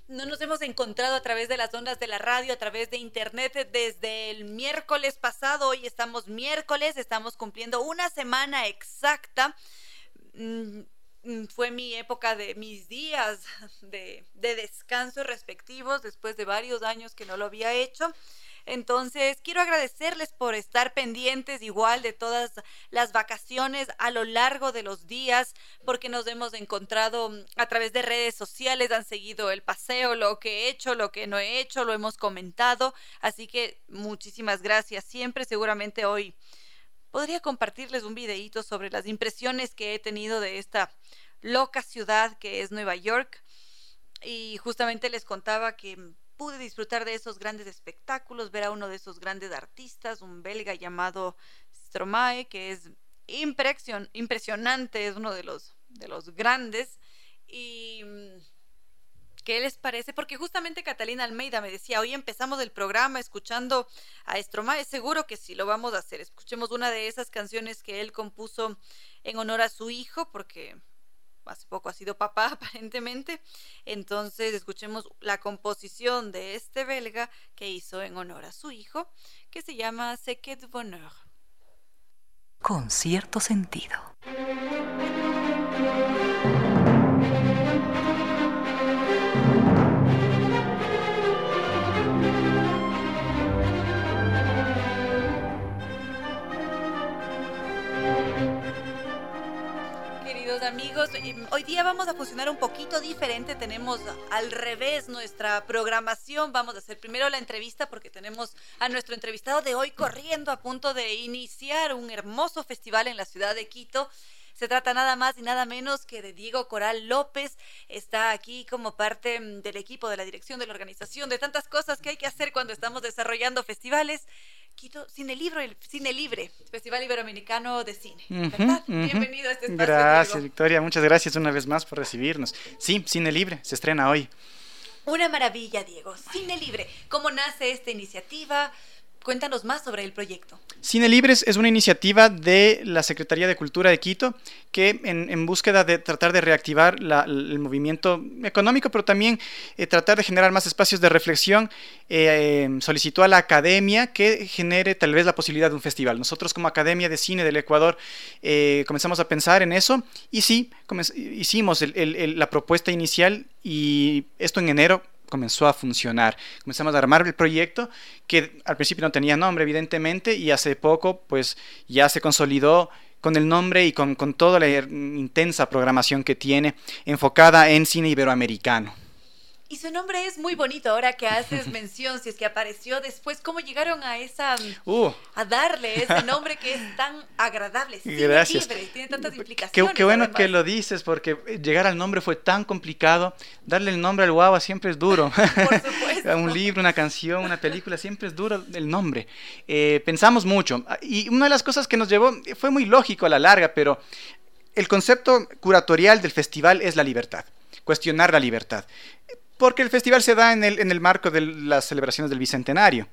no nos hemos encontrado a través de las ondas de la radio, a través de internet desde el miércoles pasado. Hoy estamos miércoles, estamos cumpliendo una semana exacta Mm, mm, fue mi época de mis días de, descanso respectivos después de varios años que no lo había hecho. Entonces, quiero agradecerles por estar pendientes igual de todas las vacaciones a lo largo de los días, porque nos hemos encontrado mm, a través de redes sociales, han seguido el paseo, lo que he hecho, lo que no he hecho, lo hemos comentado. Así que muchísimas gracias siempre. Seguramente hoy podría compartirles un videíto sobre las impresiones que he tenido de esta loca ciudad que es Nueva York. Y justamente les contaba que pude disfrutar de esos grandes espectáculos, ver a uno de esos grandes artistas, un belga llamado Stromae, que es impresionante, es uno de los, de los grandes. Y ¿Qué les parece? Porque justamente Catalina Almeida me decía, hoy empezamos el programa escuchando a Stromae, seguro que sí, lo vamos a hacer. Escuchemos una de esas canciones que él compuso en honor a su hijo, porque hace poco ha sido papá aparentemente. Entonces escuchemos la composición de este belga que hizo en honor a su hijo, que se llama Sequet Bonheur. Con cierto sentido. Amigos, hoy día vamos a funcionar un poquito diferente, tenemos al revés nuestra programación, vamos a hacer primero la entrevista porque tenemos a nuestro entrevistado de hoy corriendo a punto de iniciar un hermoso festival en la ciudad de Quito Se trata nada más y nada menos que de Diego Coral López. Está aquí como parte mm, del equipo de la dirección de la organización, de tantas cosas que hay que hacer cuando estamos desarrollando festivales. Quito Cine Libre, el Cine Libre, Festival Iberoamericano de Cine. Bienvenido a este espacio. Gracias, Victoria. Muchas gracias una vez más por recibirnos. Sí, Cine Libre, se estrena hoy. Una maravilla, Diego. Cine Libre. ¿Cómo nace esta iniciativa? Cuéntanos más sobre el proyecto. Cine Libres es una iniciativa de la Secretaría de Cultura de Quito que en, búsqueda de tratar de reactivar el movimiento económico, pero también eh, tratar de generar más espacios de reflexión, eh, solicitó a la academia que genere tal vez la posibilidad de un festival. Nosotros como Academia de Cine del Ecuador eh, comenzamos a pensar en eso y sí, hicimos la propuesta inicial y esto en enero comenzó a funcionar. Comenzamos a armar el proyecto que al principio no tenía nombre, evidentemente, y hace poco pues ya se consolidó con el nombre y con, con toda la intensa programación que tiene enfocada en cine iberoamericano. Y su nombre es muy bonito ahora que haces mención, si es que apareció después, ¿cómo llegaron a esa uh. a darle ese nombre que es tan agradable? Gracias. tiene tantas implicaciones. Qué, bueno que lo dices, porque llegar al nombre fue tan complicado. Darle el nombre al guagua siempre es duro. Por supuesto. un libro, una canción, una película, siempre es duro el nombre. Eh, pensamos mucho. Y una de las cosas que nos llevó, fue muy lógico a la larga, pero el concepto curatorial del festival es la libertad cuestionar la libertad porque el festival se da en el, en el marco de las celebraciones del Bicentenario.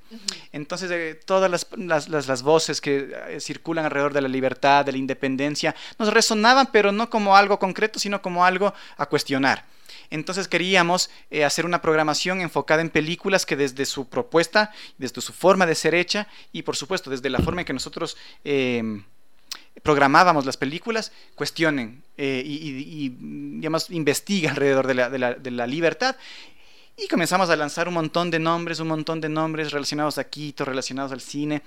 Entonces, eh, todas las, las, voces que eh, circulan alrededor de la libertad, de la independencia, nos resonaban, pero no como algo concreto, sino como algo a cuestionar. Entonces queríamos eh, hacer una programación enfocada en películas que desde su propuesta, desde su forma de ser hecha y por supuesto desde la forma en que nosotros programábamos las películas, cuestionen eh, y, y, digamos, investiga alrededor de la, de, la, de la, libertad y comenzamos a lanzar un montón de nombres, un montón de nombres relacionados a Quito, relacionados al cine.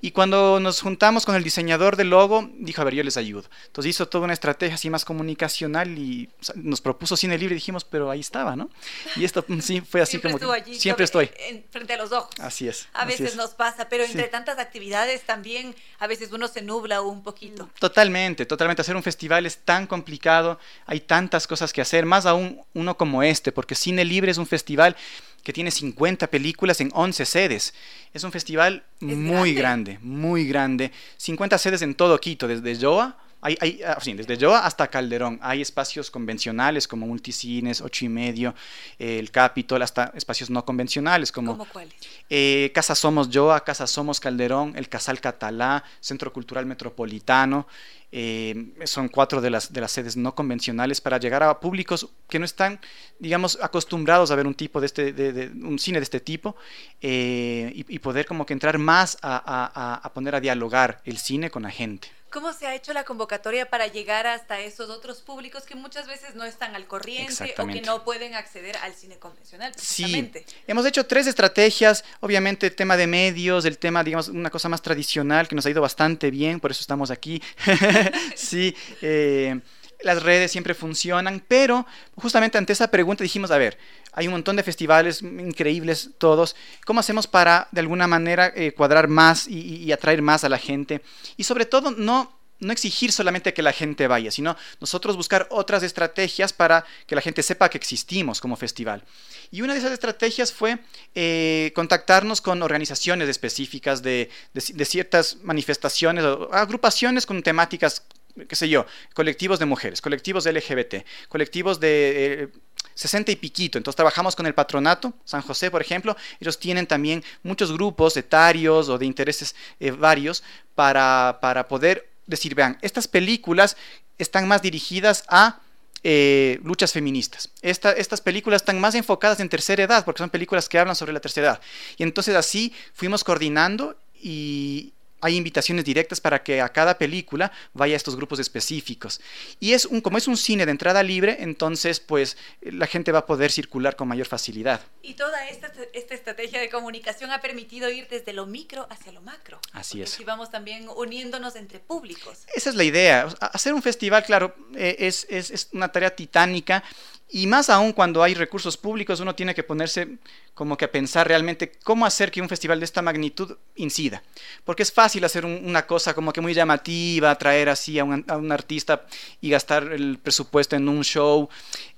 Y cuando nos juntamos con el diseñador del logo, dijo, a ver, yo les ayudo. Entonces hizo toda una estrategia así más comunicacional y nos propuso cine libre y dijimos, pero ahí estaba, ¿no? Y esto mm, sí fue así siempre como... Allí, siempre estoy. frente a los ojos. Así es. A veces nos pasa, pero entre tantas actividades también a veces uno se nubla un poquito. Totalmente, totalmente. Hacer un festival es tan complicado, hay tantas cosas que hacer, más aún uno como este, porque Cine Libre es un festival que tiene 50 películas en 11 sedes. Es un festival muy grande. muy grande. 50 sedes en todo Quito, desde Yoa hay, hay ah, desde Yoa hasta Calderón. Hay espacios convencionales como multicines, ocho y medio, el Capitol, hasta espacios no convencionales como... ¿Cómo cuáles? Eh, Casa Somos Yoa, Casa Somos Calderón, el Casal Catalá, Centro Cultural Metropolitano. Eh, son cuatro de las, de las sedes no convencionales para llegar a públicos que no están, digamos, acostumbrados a ver un tipo de este, de, un cine de este tipo eh, y, poder como que entrar más a, a poner a dialogar el cine con la gente. ¿Cómo se ha hecho la convocatoria para llegar hasta esos otros públicos que muchas veces no están al corriente o que no pueden acceder al cine convencional? Sí, hemos hecho tres estrategias, obviamente el tema de medios, el tema, digamos, una cosa más tradicional que nos ha ido bastante bien, por eso estamos aquí. sí, eh, las redes siempre funcionan, pero justamente ante esa pregunta dijimos, a ver, hay un montón de festivales increíbles todos, ¿cómo hacemos para de alguna manera eh, cuadrar más y, atraer más a la gente? Y sobre todo no no exigir solamente que la gente vaya, sino nosotros buscar otras estrategias para que la gente sepa que existimos como festival. Y una de esas estrategias fue eh, contactarnos con organizaciones específicas de, de, ciertas manifestaciones o agrupaciones con temáticas qué sé yo, colectivos de mujeres, colectivos de LGBT, colectivos de 60 eh, y piquito. Entonces trabajamos con el patronato, San José, por ejemplo. Ellos tienen también muchos grupos etarios o de intereses eh, varios para, para poder decir, vean, estas películas están más dirigidas a eh, luchas feministas. estas películas están más enfocadas en tercera edad, porque son películas que hablan sobre la tercera edad. Y entonces así fuimos coordinando y, hay invitaciones directas para que a cada película vaya a estos grupos específicos. Y es un, como es un cine de entrada libre, entonces pues la gente va a poder circular con mayor facilidad. Y toda esta, esta estrategia de comunicación ha permitido ir desde lo micro hacia lo macro. Así es. Y vamos también uniéndonos entre públicos. Esa es la idea. Hacer un festival, claro, eh, es, es, es una tarea titánica y más aún cuando hay recursos públicos, uno tiene que ponerse como que a pensar realmente cómo hacer que un festival de esta magnitud incida. Porque es fácil fácil hacer una cosa como que muy llamativa, traer así a un, artista y gastar el presupuesto en un show.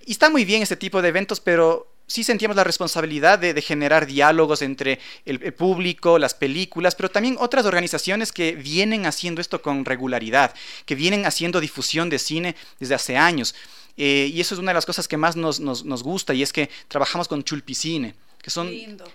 Y está muy bien este tipo de eventos, pero sí sentíamos la responsabilidad de, generar diálogos entre el, público, las películas, pero también otras organizaciones que vienen haciendo esto con regularidad, que vienen haciendo difusión de cine desde hace años. Eh, y eso es una de las cosas que más nos, nos, nos gusta, y es que trabajamos con Chulpicine que son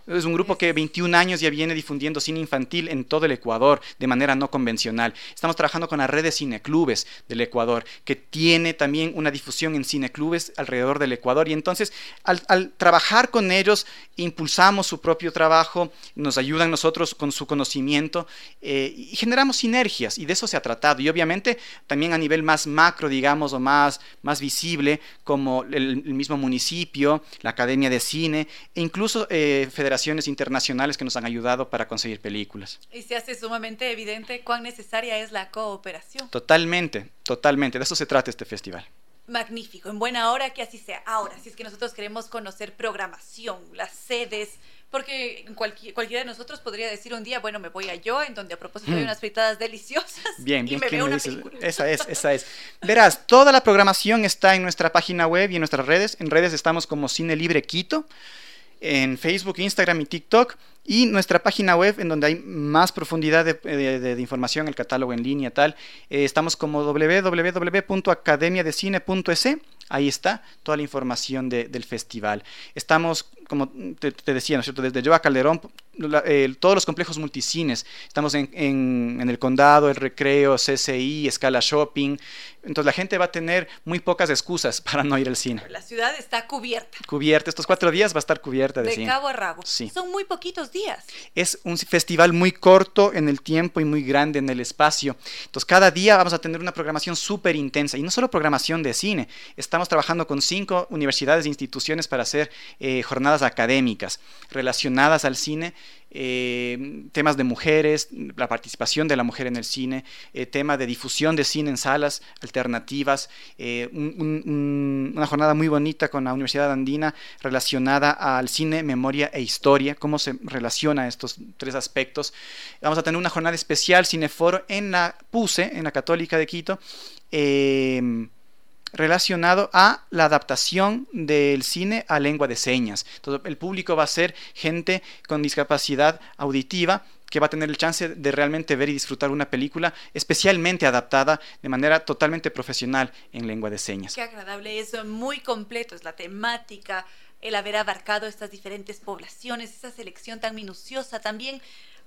es un grupo que 21 años ya viene difundiendo cine infantil en todo el Ecuador de manera no convencional. Estamos trabajando con la red de cineclubes del Ecuador, que tiene también una difusión en cineclubes alrededor del Ecuador. Y entonces, al, trabajar con ellos, impulsamos su propio trabajo, nos ayudan nosotros con su conocimiento eh, y generamos sinergias. Y de eso se ha tratado. Y obviamente, también a nivel más macro, digamos, o más, más visible, como el mismo municipio, la Academia de Cine, e incluso eh, federaciones internacionales que nos han ayudado para conseguir películas. Y se hace sumamente evidente cuán necesaria es la cooperación. Totalmente, totalmente. De eso se trata este festival. Magnífico, en buena hora que así sea. Ahora, si es que nosotros queremos conocer programación, las sedes, porque cualquiera de nosotros podría decir un día, bueno, me voy a yo, en donde a propósito hay mm. unas fritadas deliciosas. Bien, bien, y me veo una película. Esa es, esa es. Verás, toda la programación está en nuestra página web y en nuestras redes. En redes estamos como Cine Libre Quito en Facebook, Instagram y TikTok y nuestra página web en donde hay más profundidad de, información, el catálogo en línea tal. Eh, estamos como www.academiadecine.es. Ahí está toda la información del festival. Estamos, como te, decía, ¿no es cierto? Desde Joa Calderón, todos los complejos multicines. Estamos en, en, el Condado, el Recreo, CCI, Escala Shopping. Entonces la gente va a tener muy pocas excusas para no ir al cine. La ciudad está cubierta. Cubierta. Estos cuatro días va a estar cubierta de, de cabo a rabo. Sí. Son muy poquitos días. Es un festival muy corto en el tiempo y muy grande en el espacio. Entonces, cada día vamos a tener una programación súper intensa. Y no solo programación de cine. Estamos trabajando con cinco universidades e instituciones para hacer eh, jornadas académicas relacionadas al cine eh, temas de mujeres, la participación de la mujer en el cine, eh, tema de difusión de cine en salas alternativas, una jornada muy bonita con la Universidad Andina relacionada al cine, memoria e historia, cómo se relaciona estos tres aspectos. Vamos a tener una jornada especial, Cineforo, en la PUSE, en la Católica de Quito relacionado a la adaptación del cine a lengua de señas. Entonces, el público va a ser gente con discapacidad auditiva que va a tener el chance de realmente ver y disfrutar una película especialmente adaptada de manera totalmente profesional en lengua de señas. Qué agradable, es muy completo, es la temática, el haber abarcado estas diferentes poblaciones, esa selección tan minuciosa también.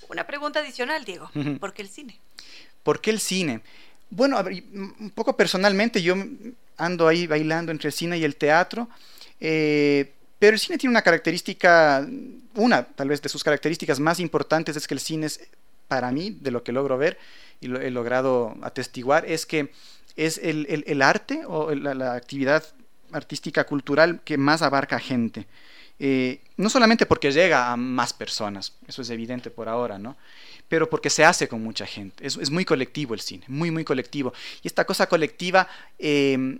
Una pregunta adicional, Diego, ¿por qué el cine? ¿Por qué el cine? Bueno, un poco personalmente yo ando ahí bailando entre el cine y el teatro. Eh, pero el cine tiene una característica, una tal vez de sus características más importantes es que el cine es, para mí, de lo que logro ver y he logrado atestiguar, es que es el, arte o la, actividad artística cultural que más abarca gente. Eh, no solamente porque llega a más personas, eso es evidente por ahora, ¿no? Pero porque se hace con mucha gente. Es, muy colectivo el cine, muy, muy colectivo. Y esta cosa colectiva eh,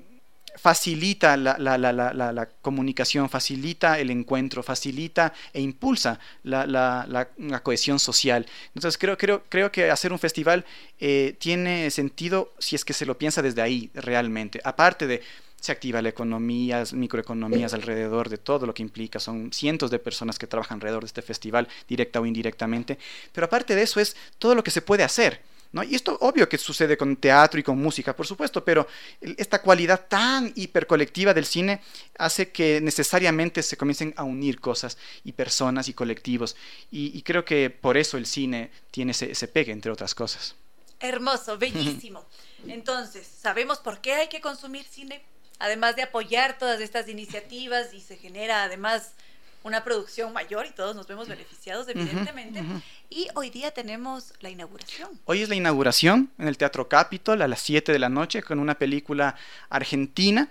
facilita la, comunicación, facilita el encuentro, facilita e impulsa la, cohesión social. Entonces creo, creo, creo que hacer un festival eh, tiene sentido si es que se lo piensa desde ahí realmente. Aparte de se activa la economía, microeconomías alrededor de todo lo que implica. Son cientos de personas que trabajan alrededor de este festival, directa o indirectamente. Pero aparte de eso es todo lo que se puede hacer. Y esto obvio que sucede con teatro y con música, por supuesto, pero esta cualidad tan hipercolectiva del cine hace que necesariamente se comiencen a unir cosas y personas y colectivos. Y, creo que por eso el cine tiene ese, ese pegue, entre otras cosas. Hermoso, bellísimo. Entonces, ¿sabemos por qué hay que consumir cine? Además de apoyar todas estas iniciativas y se genera además una producción mayor y todos nos vemos beneficiados, evidentemente. Y hoy día tenemos la inauguración. Hoy es la inauguración en el Teatro Capitol a las 7 de la noche con una película argentina,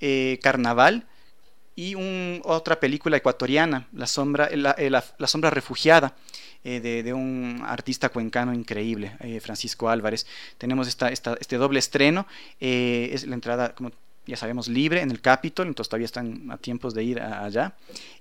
eh, Carnaval, y un, otra película ecuatoriana, La Sombra, la, eh, sombra Refugiada. Eh, de, un artista cuencano increíble, Francisco Álvarez. Tenemos esta, este doble estreno, es la entrada, como ya sabemos, libre en el Capitol, entonces todavía están a tiempos de ir allá.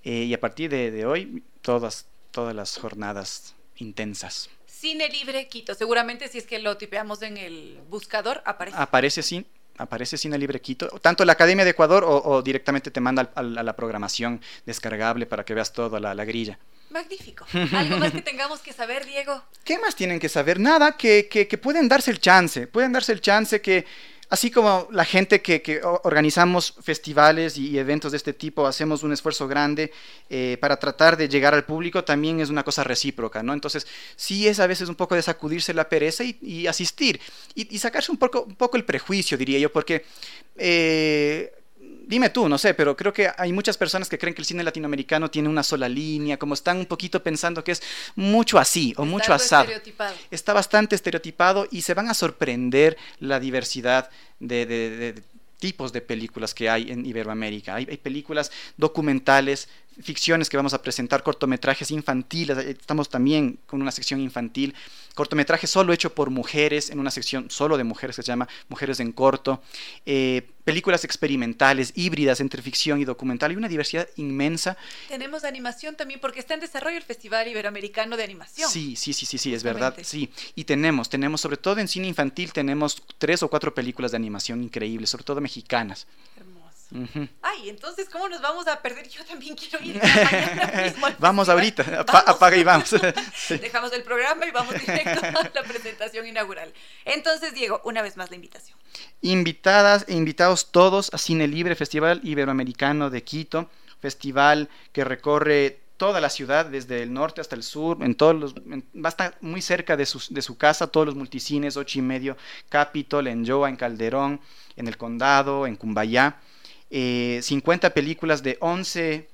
Eh, y a partir de, hoy, todas, todas las jornadas intensas. Cine Libre Quito. Seguramente si es que lo tipeamos en el buscador, aparece. Aparece sí aparece Cine Libre Quito, tanto la Academia de Ecuador o, directamente te manda a, la programación descargable para que veas toda la, la grilla. Magnífico. ¿Algo más que tengamos que saber, Diego? ¿Qué más tienen que saber? Nada, que, que, que pueden darse el chance, pueden darse el chance que Así como la gente que, organizamos festivales y eventos de este tipo, hacemos un esfuerzo grande eh, para tratar de llegar al público, también es una cosa recíproca, ¿no? Entonces, sí es a veces un poco de sacudirse la pereza y, asistir y, sacarse un poco, un poco el prejuicio, diría yo, porque... Eh, dime tú, no sé, pero creo que hay muchas personas que creen que el cine latinoamericano tiene una sola línea, como están un poquito pensando que es mucho así o mucho asado. Está bastante estereotipado y se van a sorprender la diversidad de, tipos de películas que hay en Iberoamérica. hay películas documentales, ficciones que vamos a presentar, cortometrajes infantiles, estamos también con una sección infantil, cortometraje solo hecho por mujeres, en una sección solo de mujeres que se llama Mujeres en Corto, eh, películas experimentales, híbridas entre ficción y documental, hay una diversidad inmensa. Tenemos animación también, porque está en desarrollo el Festival Iberoamericano de Animación. Sí, sí, sí, sí, sí, es verdad, sí. Y tenemos, tenemos, sobre todo en cine infantil, tenemos tres o cuatro películas de animación increíbles, sobre todo mexicanas. Ay, entonces, ¿cómo nos vamos a perder? Yo también quiero ir Vamos ahorita, apaga y vamos. Dejamos el programa y vamos directo a la presentación inaugural. Entonces, Diego, una vez más la invitación. Invitadas e invitados todos a Cine Libre, Festival Iberoamericano de Quito, festival que recorre toda la ciudad, desde el norte hasta el sur, en todos los, va a estar muy cerca de su, de su casa, todos los multicines, ocho y medio, Capitol, en Joa, en Calderón, en el Condado, en Cumbayá. 50 eh, películas de 11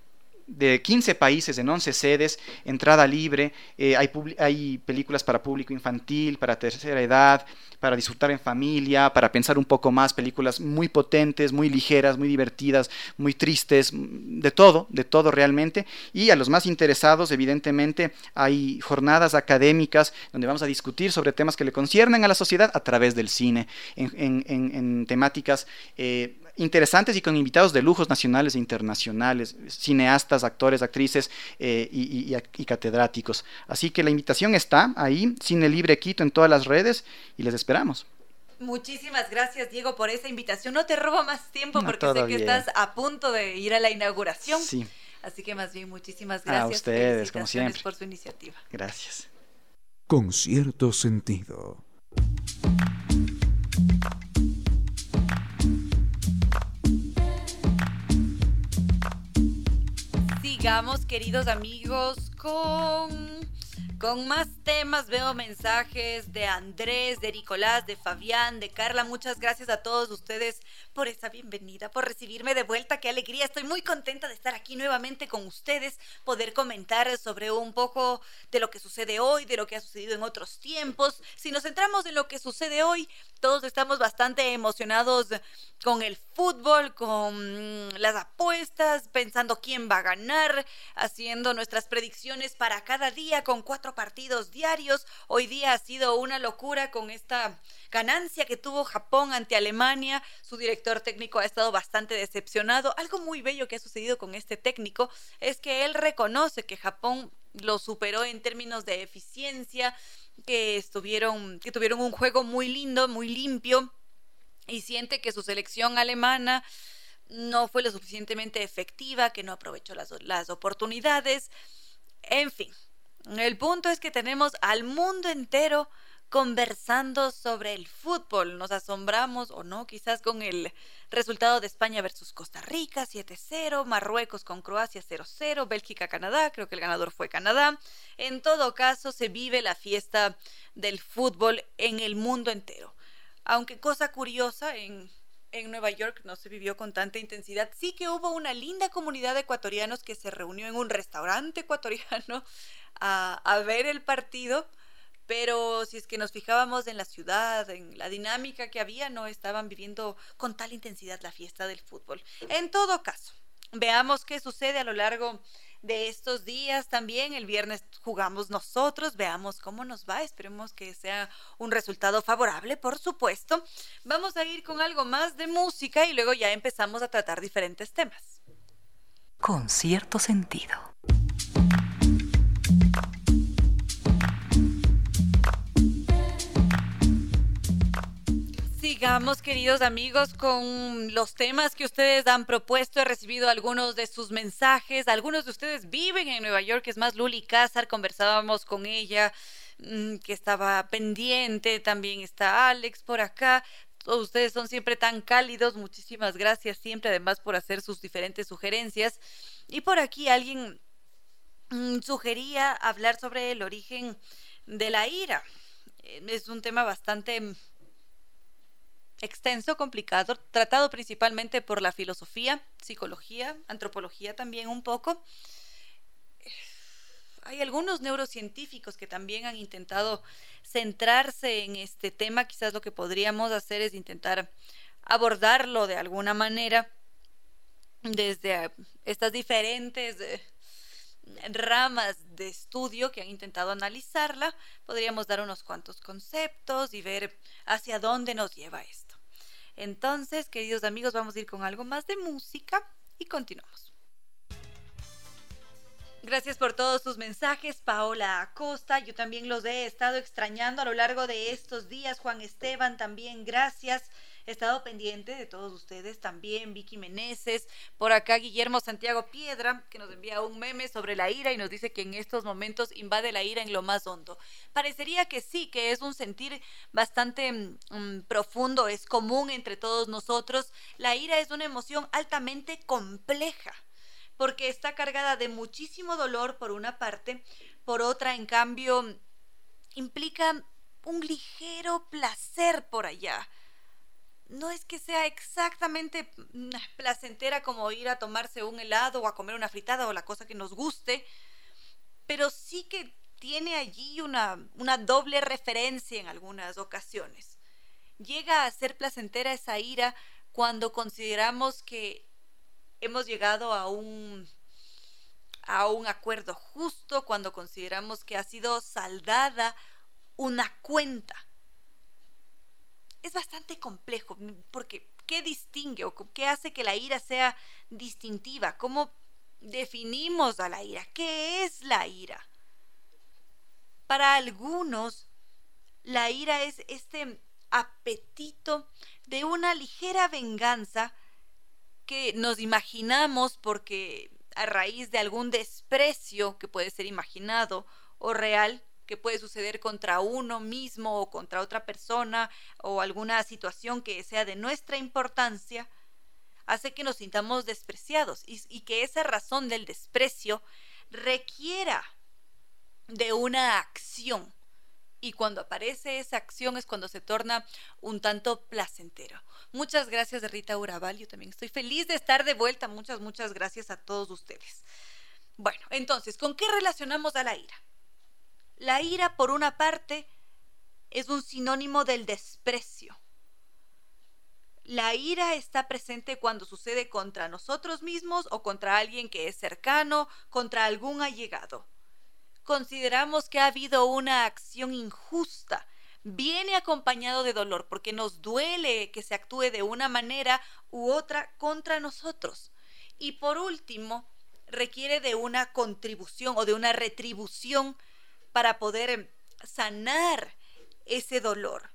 de 15 países en 11 sedes, entrada libre, eh, hay, hay, películas para público infantil, para tercera edad, para disfrutar en familia, para pensar un poco más, películas muy potentes, muy ligeras, muy divertidas, muy tristes, de todo, de todo realmente. Y a los más interesados, evidentemente, hay jornadas académicas donde vamos a discutir sobre temas que le conciernen a la sociedad a través del cine, en, temáticas... Eh, interesantes y con invitados de lujos nacionales e internacionales, cineastas, actores, actrices eh, y, catedráticos. Así que la invitación está ahí, Cine Libre Quito en todas las redes y les esperamos. Muchísimas gracias, Diego, por esa invitación. No te robo más tiempo porque sé que estás a punto de ir a la inauguración. Sí. Así que más bien, muchísimas gracias. A ustedes, como siempre. por su iniciativa. Gracias. Con cierto sentido. Sigamos, queridos amigos, con, con más temas. Veo mensajes de Andrés, de Nicolás, de Fabián, de Carla. Muchas gracias a todos ustedes por esta bienvenida, por recibirme de vuelta. Qué alegría. Estoy muy contenta de estar aquí nuevamente con ustedes, poder comentar sobre un poco de lo que sucede hoy, de lo que ha sucedido en otros tiempos. Si nos centramos en lo que sucede hoy, todos estamos bastante emocionados con el fútbol, con las apuestas, pensando quién va a ganar, haciendo nuestras predicciones para cada día con partidos diarios. Hoy día ha sido una locura con esta ganancia que tuvo Japón ante Alemania. Su director técnico ha estado bastante decepcionado. Algo muy bello que ha sucedido con este técnico es que él reconoce que Japón lo superó en términos de eficiencia, que estuvieron, que tuvieron un juego muy lindo, muy limpio, y siente que su selección alemana no fue lo suficientemente efectiva, que no aprovechó las, las oportunidades. En fin, el punto es que tenemos al mundo entero conversando sobre el fútbol. Nos asombramos o no, quizás con el resultado de España versus Costa Rica 7-0, Marruecos con Croacia 0-0, Bélgica-Canadá, creo que el ganador fue Canadá. En todo caso, se vive la fiesta del fútbol en el mundo entero. Aunque cosa curiosa, en, en Nueva York no se vivió con tanta intensidad. Sí que hubo una linda comunidad de ecuatorianos que se reunió en un restaurante ecuatoriano a, ver el partido pero si es que nos fijábamos en la ciudad, en la dinámica que había, no estaban viviendo con tal intensidad la fiesta del fútbol. En todo caso, veamos qué sucede a lo largo de estos días también. El viernes jugamos nosotros, veamos cómo nos va, esperemos que sea un resultado favorable, por supuesto. Vamos a ir con algo más de música y luego ya empezamos a tratar diferentes temas. Con cierto sentido. Sigamos, queridos amigos, con los temas que ustedes han propuesto. He recibido algunos de sus mensajes. Algunos de ustedes viven en Nueva York, es más, Luli Cázar, conversábamos con ella, mm, que estaba pendiente. También está Alex por acá. Ustedes son siempre tan cálidos. Muchísimas gracias siempre, además, por hacer sus diferentes sugerencias. Y por aquí alguien mm, sugería hablar sobre el origen de la ira. Eh, es un tema bastante extenso, complicado, tratado principalmente por la filosofía, psicología, antropología también un poco. Hay algunos neurocientíficos que también han intentado centrarse en este tema. Quizás lo que podríamos hacer es intentar abordarlo de alguna manera desde estas diferentes eh, ramas de estudio que han intentado analizarla. Podríamos dar unos cuantos conceptos y ver hacia dónde nos lleva esto. Entonces, queridos amigos, vamos a ir con algo más de música y continuamos. Gracias por todos sus mensajes, Paola Acosta. Yo también los he estado extrañando a lo largo de estos días. Juan Esteban, también gracias. He estado pendiente de todos ustedes también, Vicky Meneses, por acá Guillermo Santiago Piedra, que nos envía un meme sobre la ira y nos dice que en estos momentos invade la ira en lo más hondo. Parecería que sí, que es un sentir bastante mm, profundo, es común entre todos nosotros. La ira es una emoción altamente compleja porque está cargada de muchísimo dolor por una parte, por otra, en cambio, implica un ligero placer por allá no es que sea exactamente mm, placentera como ir a tomarse un helado o a comer una fritada o la cosa que nos guste, pero sí que tiene allí una, una doble referencia en algunas ocasiones. Llega a ser placentera esa ira cuando consideramos que hemos llegado a un a un acuerdo justo, cuando consideramos que ha sido saldada una cuenta es bastante complejo, porque ¿qué distingue o qué hace que la ira sea distintiva? ¿Cómo definimos a la ira? ¿Qué es la ira? Para algunos, la ira es este apetito de una ligera venganza que nos imaginamos porque a raíz de algún desprecio que puede ser imaginado o real, que puede suceder contra uno mismo o contra otra persona o alguna situación que sea de nuestra importancia, hace que nos sintamos despreciados y, que esa razón del desprecio requiera de una acción. Y cuando aparece esa acción es cuando se torna un tanto placentero. Muchas gracias, Rita Uraval. Yo también estoy feliz de estar de vuelta. Muchas, muchas gracias a todos ustedes. Bueno, entonces, ¿con qué relacionamos a la ira? La ira, por una parte, es un sinónimo del desprecio. La ira está presente cuando sucede contra nosotros mismos o contra alguien que es cercano, contra algún allegado. Consideramos que ha habido una acción injusta. Viene acompañado de dolor porque nos duele que se actúe de una manera u otra contra nosotros. Y por último, requiere de una contribución o de una retribución para poder sanar ese dolor,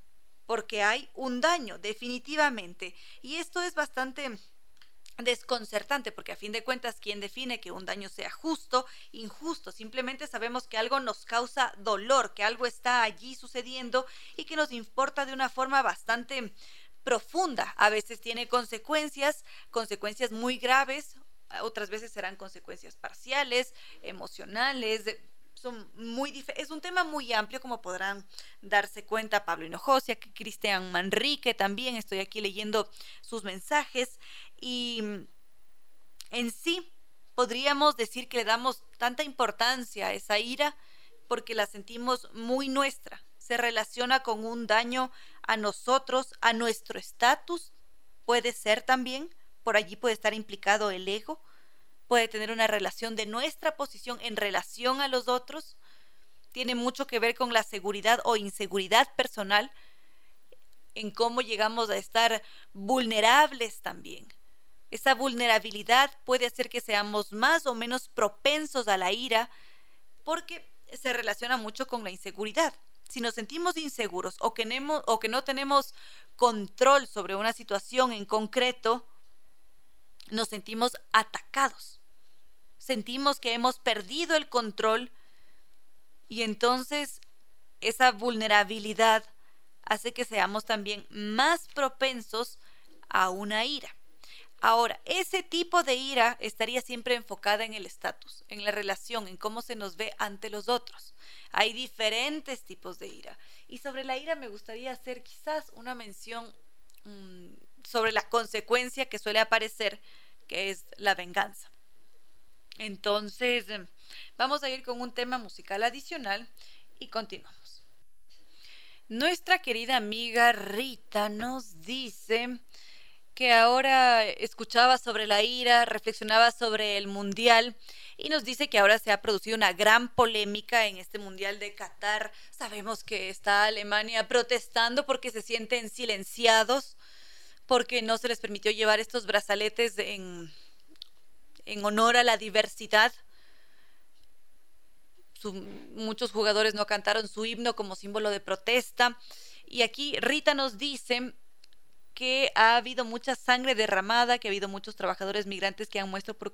porque hay un daño definitivamente. Y esto es bastante desconcertante porque a fin de cuentas ¿quién define que un daño sea justo, injusto, simplemente sabemos que algo nos causa dolor, que algo está allí sucediendo y que nos importa de una forma bastante profunda. A veces tiene consecuencias, consecuencias muy graves, otras veces serán consecuencias parciales, emocionales, muy es un tema muy amplio como podrán darse cuenta Pablo Hinojosia, Cristian Manrique también estoy aquí leyendo sus mensajes y mm, en sí podríamos decir que le damos tanta importancia a esa ira porque la sentimos muy nuestra, se relaciona con un daño a nosotros, a nuestro estatus, puede ser también, por allí puede estar implicado el ego, puede tener una relación de nuestra posición en relación a los otros, tiene mucho que ver con la seguridad o inseguridad personal, en cómo llegamos a estar vulnerables también. Esa vulnerabilidad puede hacer que seamos más o menos propensos a la ira porque se relaciona mucho con la inseguridad. Si nos sentimos inseguros o que, no tenemos control sobre una situación en concreto, nos sentimos atacados. Sentimos que hemos perdido el control y entonces esa vulnerabilidad hace que seamos también más propensos a una ira. Ahora, ese tipo de ira estaría siempre enfocada en el estatus, en la relación, en cómo se nos ve ante los otros. Hay diferentes tipos de ira. Y sobre la ira me gustaría hacer quizás una mención mm, sobre la consecuencia que suele aparecer, que es la venganza. Entonces, em, vamos a ir con un tema musical adicional y continuamos. Nuestra querida amiga Rita nos dice que ahora escuchaba sobre la ira, reflexionaba sobre el mundial y nos dice que ahora se ha producido una gran polémica en este mundial de Qatar. Sabemos que está Alemania protestando porque se sienten silenciados, porque no se les permitió llevar estos brazaletes en, en honor a la diversidad. muchos jugadores no cantaron su himno como símbolo de protesta. Y aquí Rita nos dice que ha habido mucha sangre derramada, que ha habido muchos trabajadores migrantes que han muerto por,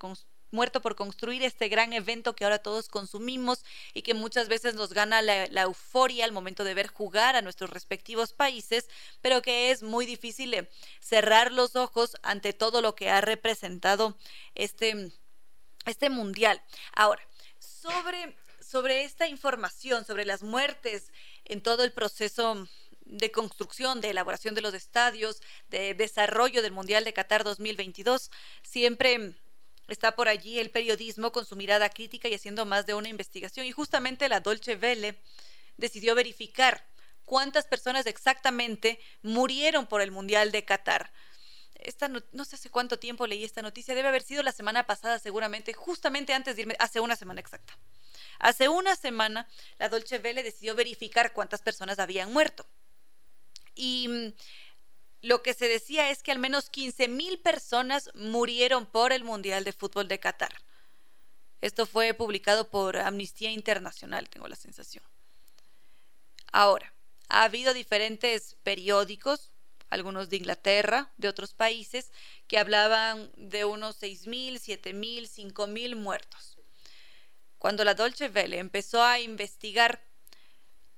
muerto por construir este gran evento que ahora todos consumimos y que muchas veces nos gana la, euforia al momento de ver jugar a nuestros respectivos países, pero que es muy difícil eh, cerrar los ojos ante todo lo que ha representado este, este mundial. Ahora, sobre, sobre esta información, sobre las muertes en todo el proceso de construcción, de elaboración de los estadios, de desarrollo del Mundial de Qatar 2022, siempre está por allí el periodismo con su mirada crítica y haciendo más de una investigación. Y justamente la Dolce Vele decidió verificar cuántas personas exactamente murieron por el Mundial de Qatar. Esta no, sé hace cuánto tiempo leí esta noticia, debe haber sido la semana pasada seguramente, justamente antes de irme, hace una semana exacta. Hace una semana la Dolce Vele decidió verificar cuántas personas habían muerto y mm, lo que se decía es que al menos 15 mil personas murieron por el Mundial de Fútbol de Qatar. Esto fue publicado por Amnistía Internacional, tengo la sensación. Ahora, ha habido diferentes periódicos, algunos de Inglaterra, de otros países, que hablaban de unos 6 mil, 7 mil, 5 mil muertos. Cuando la Dolce Vele empezó a investigar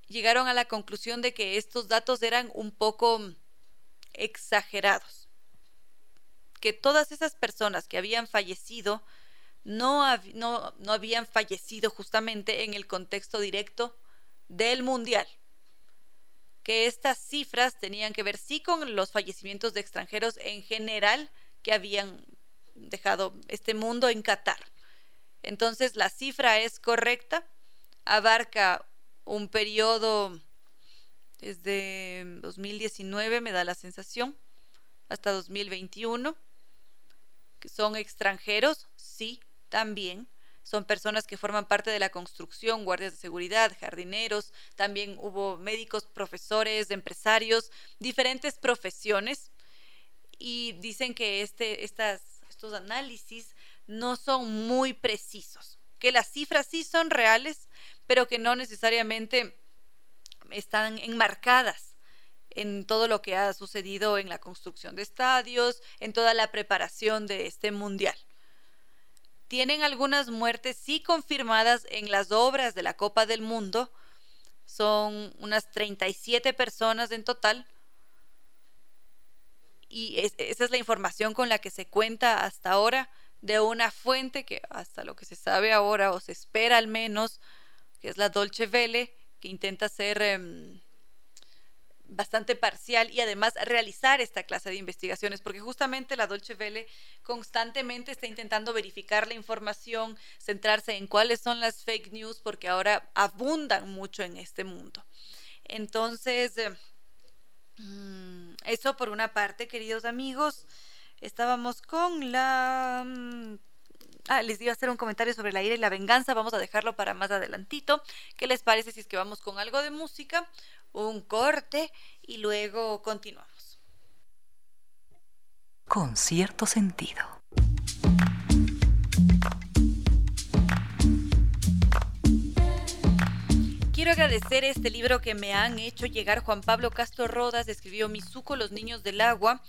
llegaron a la conclusión de que estos datos eran un poco exagerados, que todas esas personas que habían fallecido no, no, no habían fallecido justamente en el contexto directo del Mundial, que estas cifras tenían que ver sí con los fallecimientos de extranjeros en general que habían dejado este mundo en Qatar. Entonces la cifra es correcta, abarca un periodo desde 2019, me da la sensación, hasta 2021, que son extranjeros, sí, también. Son personas que forman parte de la construcción, guardias de seguridad, jardineros, también hubo médicos, profesores, empresarios, diferentes profesiones. Y dicen que este, estos análisis no son muy precisos, que las cifras sí son reales, pero que no necesariamente están enmarcadas en todo lo que ha sucedido en la construcción de estadios, en toda la preparación de este mundial. Tienen algunas muertes sí confirmadas en las obras de la Copa del Mundo, son unas 37 personas en total, y esa es la información con la que se cuenta hasta ahora de una fuente que hasta lo que se sabe ahora o se espera al menos que es la Dolce Vele, que intenta ser em, bastante parcial y además realizar esta clase de investigaciones, porque justamente la Dolce Vele constantemente está intentando verificar la información, centrarse en cuáles son las fake news, porque ahora abundan mucho en este mundo. Entonces, em, mm, eso por una parte, queridos amigos, estábamos con la mm, Ah, les iba a hacer un comentario sobre la ira y la venganza. Vamos a dejarlo para más adelantito. ¿Qué les parece si es que vamos con algo de música, un corte y luego continuamos? Con cierto sentido. quiero agradecer este libro que me han hecho llegar Juan Pablo Castro Rodas, escribió Mizuko, Los Niños del Agua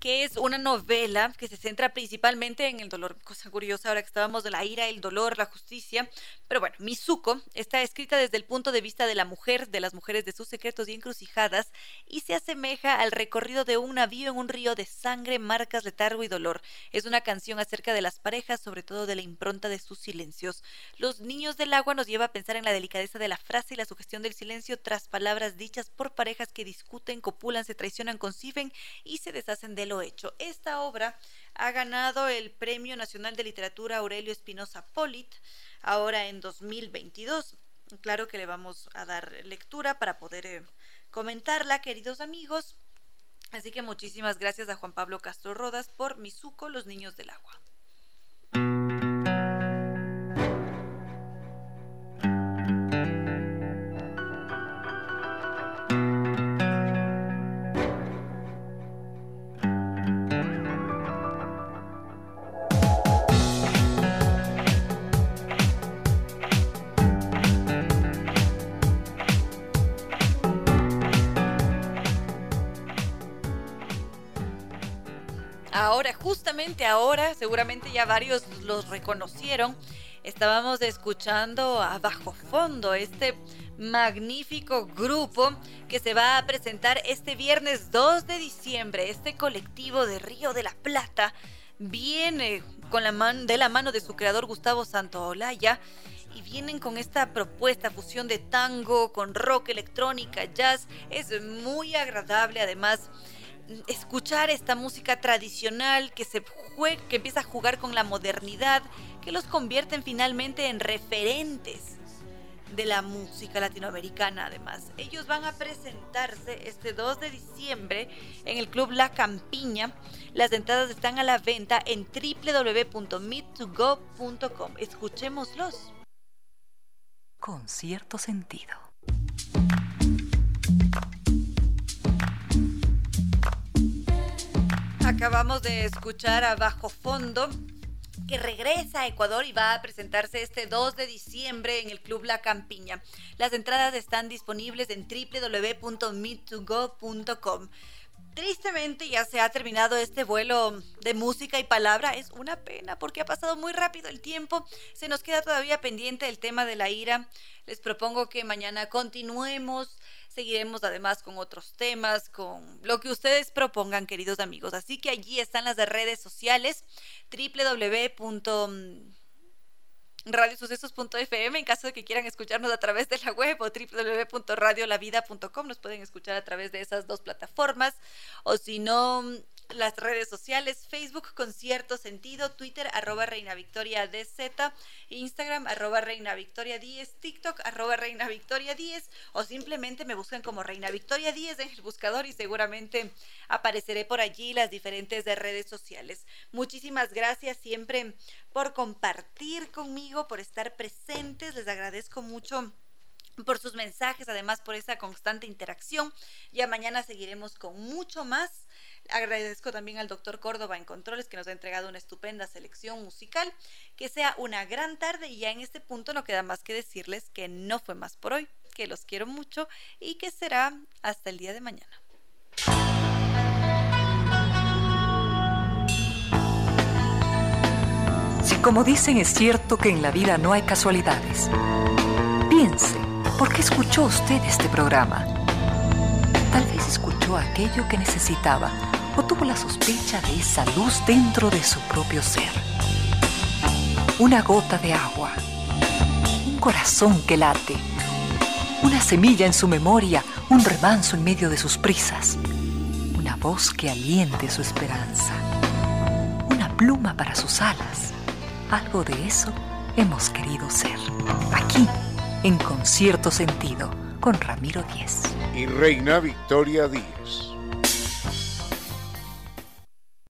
que es una novela que se centra principalmente en el dolor. Cosa curiosa ahora que estábamos de la ira, el dolor, la justicia. Pero bueno, Mizuko está escrita desde el punto de vista de la mujer, de las mujeres de sus secretos y encrucijadas, y se asemeja al recorrido de un navío en un río de sangre, marcas, letargo y dolor. Es una canción acerca de las parejas, sobre todo de la impronta de sus silencios. Los niños del agua nos lleva a pensar en la delicadeza de la frase y la sugestión del silencio tras palabras dichas por parejas que discuten, copulan, se traicionan, conciben y se deshacen del lo hecho. Esta obra ha ganado el Premio Nacional de Literatura Aurelio Espinosa Polit, ahora en 2022. Claro que le vamos a dar lectura para poder eh, comentarla, queridos amigos. Así que muchísimas gracias a Juan Pablo Castro Rodas por Mizuko, Los Niños del Agua. Ahora, justamente ahora, seguramente ya varios los reconocieron, estábamos escuchando a Bajo Fondo, este magnífico grupo que se va a presentar este viernes 2 de diciembre. Este colectivo de Río de la Plata viene con la mano de la mano de su creador Gustavo Santaolalla y vienen con esta propuesta fusión de tango con rock, electrónica, jazz. Es muy agradable, además escuchar esta música tradicional que se que empieza a jugar con la modernidad, que los convierten finalmente en referentes de la música latinoamericana además. Ellos van a presentarse este 2 de diciembre en el Club La Campiña. Las entradas están a la venta en www.meet2go.com. Escuchémoslos. Con cierto sentido. Acabamos de escuchar a Bajo Fondo, que regresa a Ecuador y va a presentarse este 2 de diciembre en el Club La Campiña. Las entradas están disponibles en www.meet2go.com. Tristemente ya se ha terminado este vuelo de música y palabra. Es una pena porque ha pasado muy rápido el tiempo. Se nos queda todavía pendiente el tema de la ira. Les propongo que mañana continuemos Seguiremos además con otros temas, con lo que ustedes propongan, queridos amigos. Así que allí están las redes sociales www.radiosucesos.fm en caso de que quieran escucharnos a través de la web o www.radiolavida.com nos pueden escuchar a través de esas dos plataformas o si no las redes sociales, Facebook con cierto sentido, Twitter arroba Reina Victoria DZ, Instagram arroba Reina Victoria 10, TikTok arroba Reina Victoria 10 o simplemente me buscan como Reina Victoria 10 en el buscador y seguramente apareceré por allí las diferentes redes sociales. Muchísimas gracias siempre por compartir conmigo, por estar presentes, les agradezco mucho por sus mensajes, además por esa constante interacción. Ya mañana seguiremos con mucho más. Agradezco también al doctor Córdoba en Controles que nos ha entregado una estupenda selección musical. Que sea una gran tarde y ya en este punto no queda más que decirles que no fue más por hoy, que los quiero mucho y que será hasta el día de mañana. Si como dicen es cierto que en la vida no hay casualidades, piense, ¿por qué escuchó usted este programa? Tal vez escuchó aquello que necesitaba o tuvo la sospecha de esa luz dentro de su propio ser. Una gota de agua, un corazón que late, una semilla en su memoria, un remanso en medio de sus prisas, una voz que aliente su esperanza, una pluma para sus alas. Algo de eso hemos querido ser. Aquí, en concierto sentido, con Ramiro Díez. Y Reina Victoria Díez.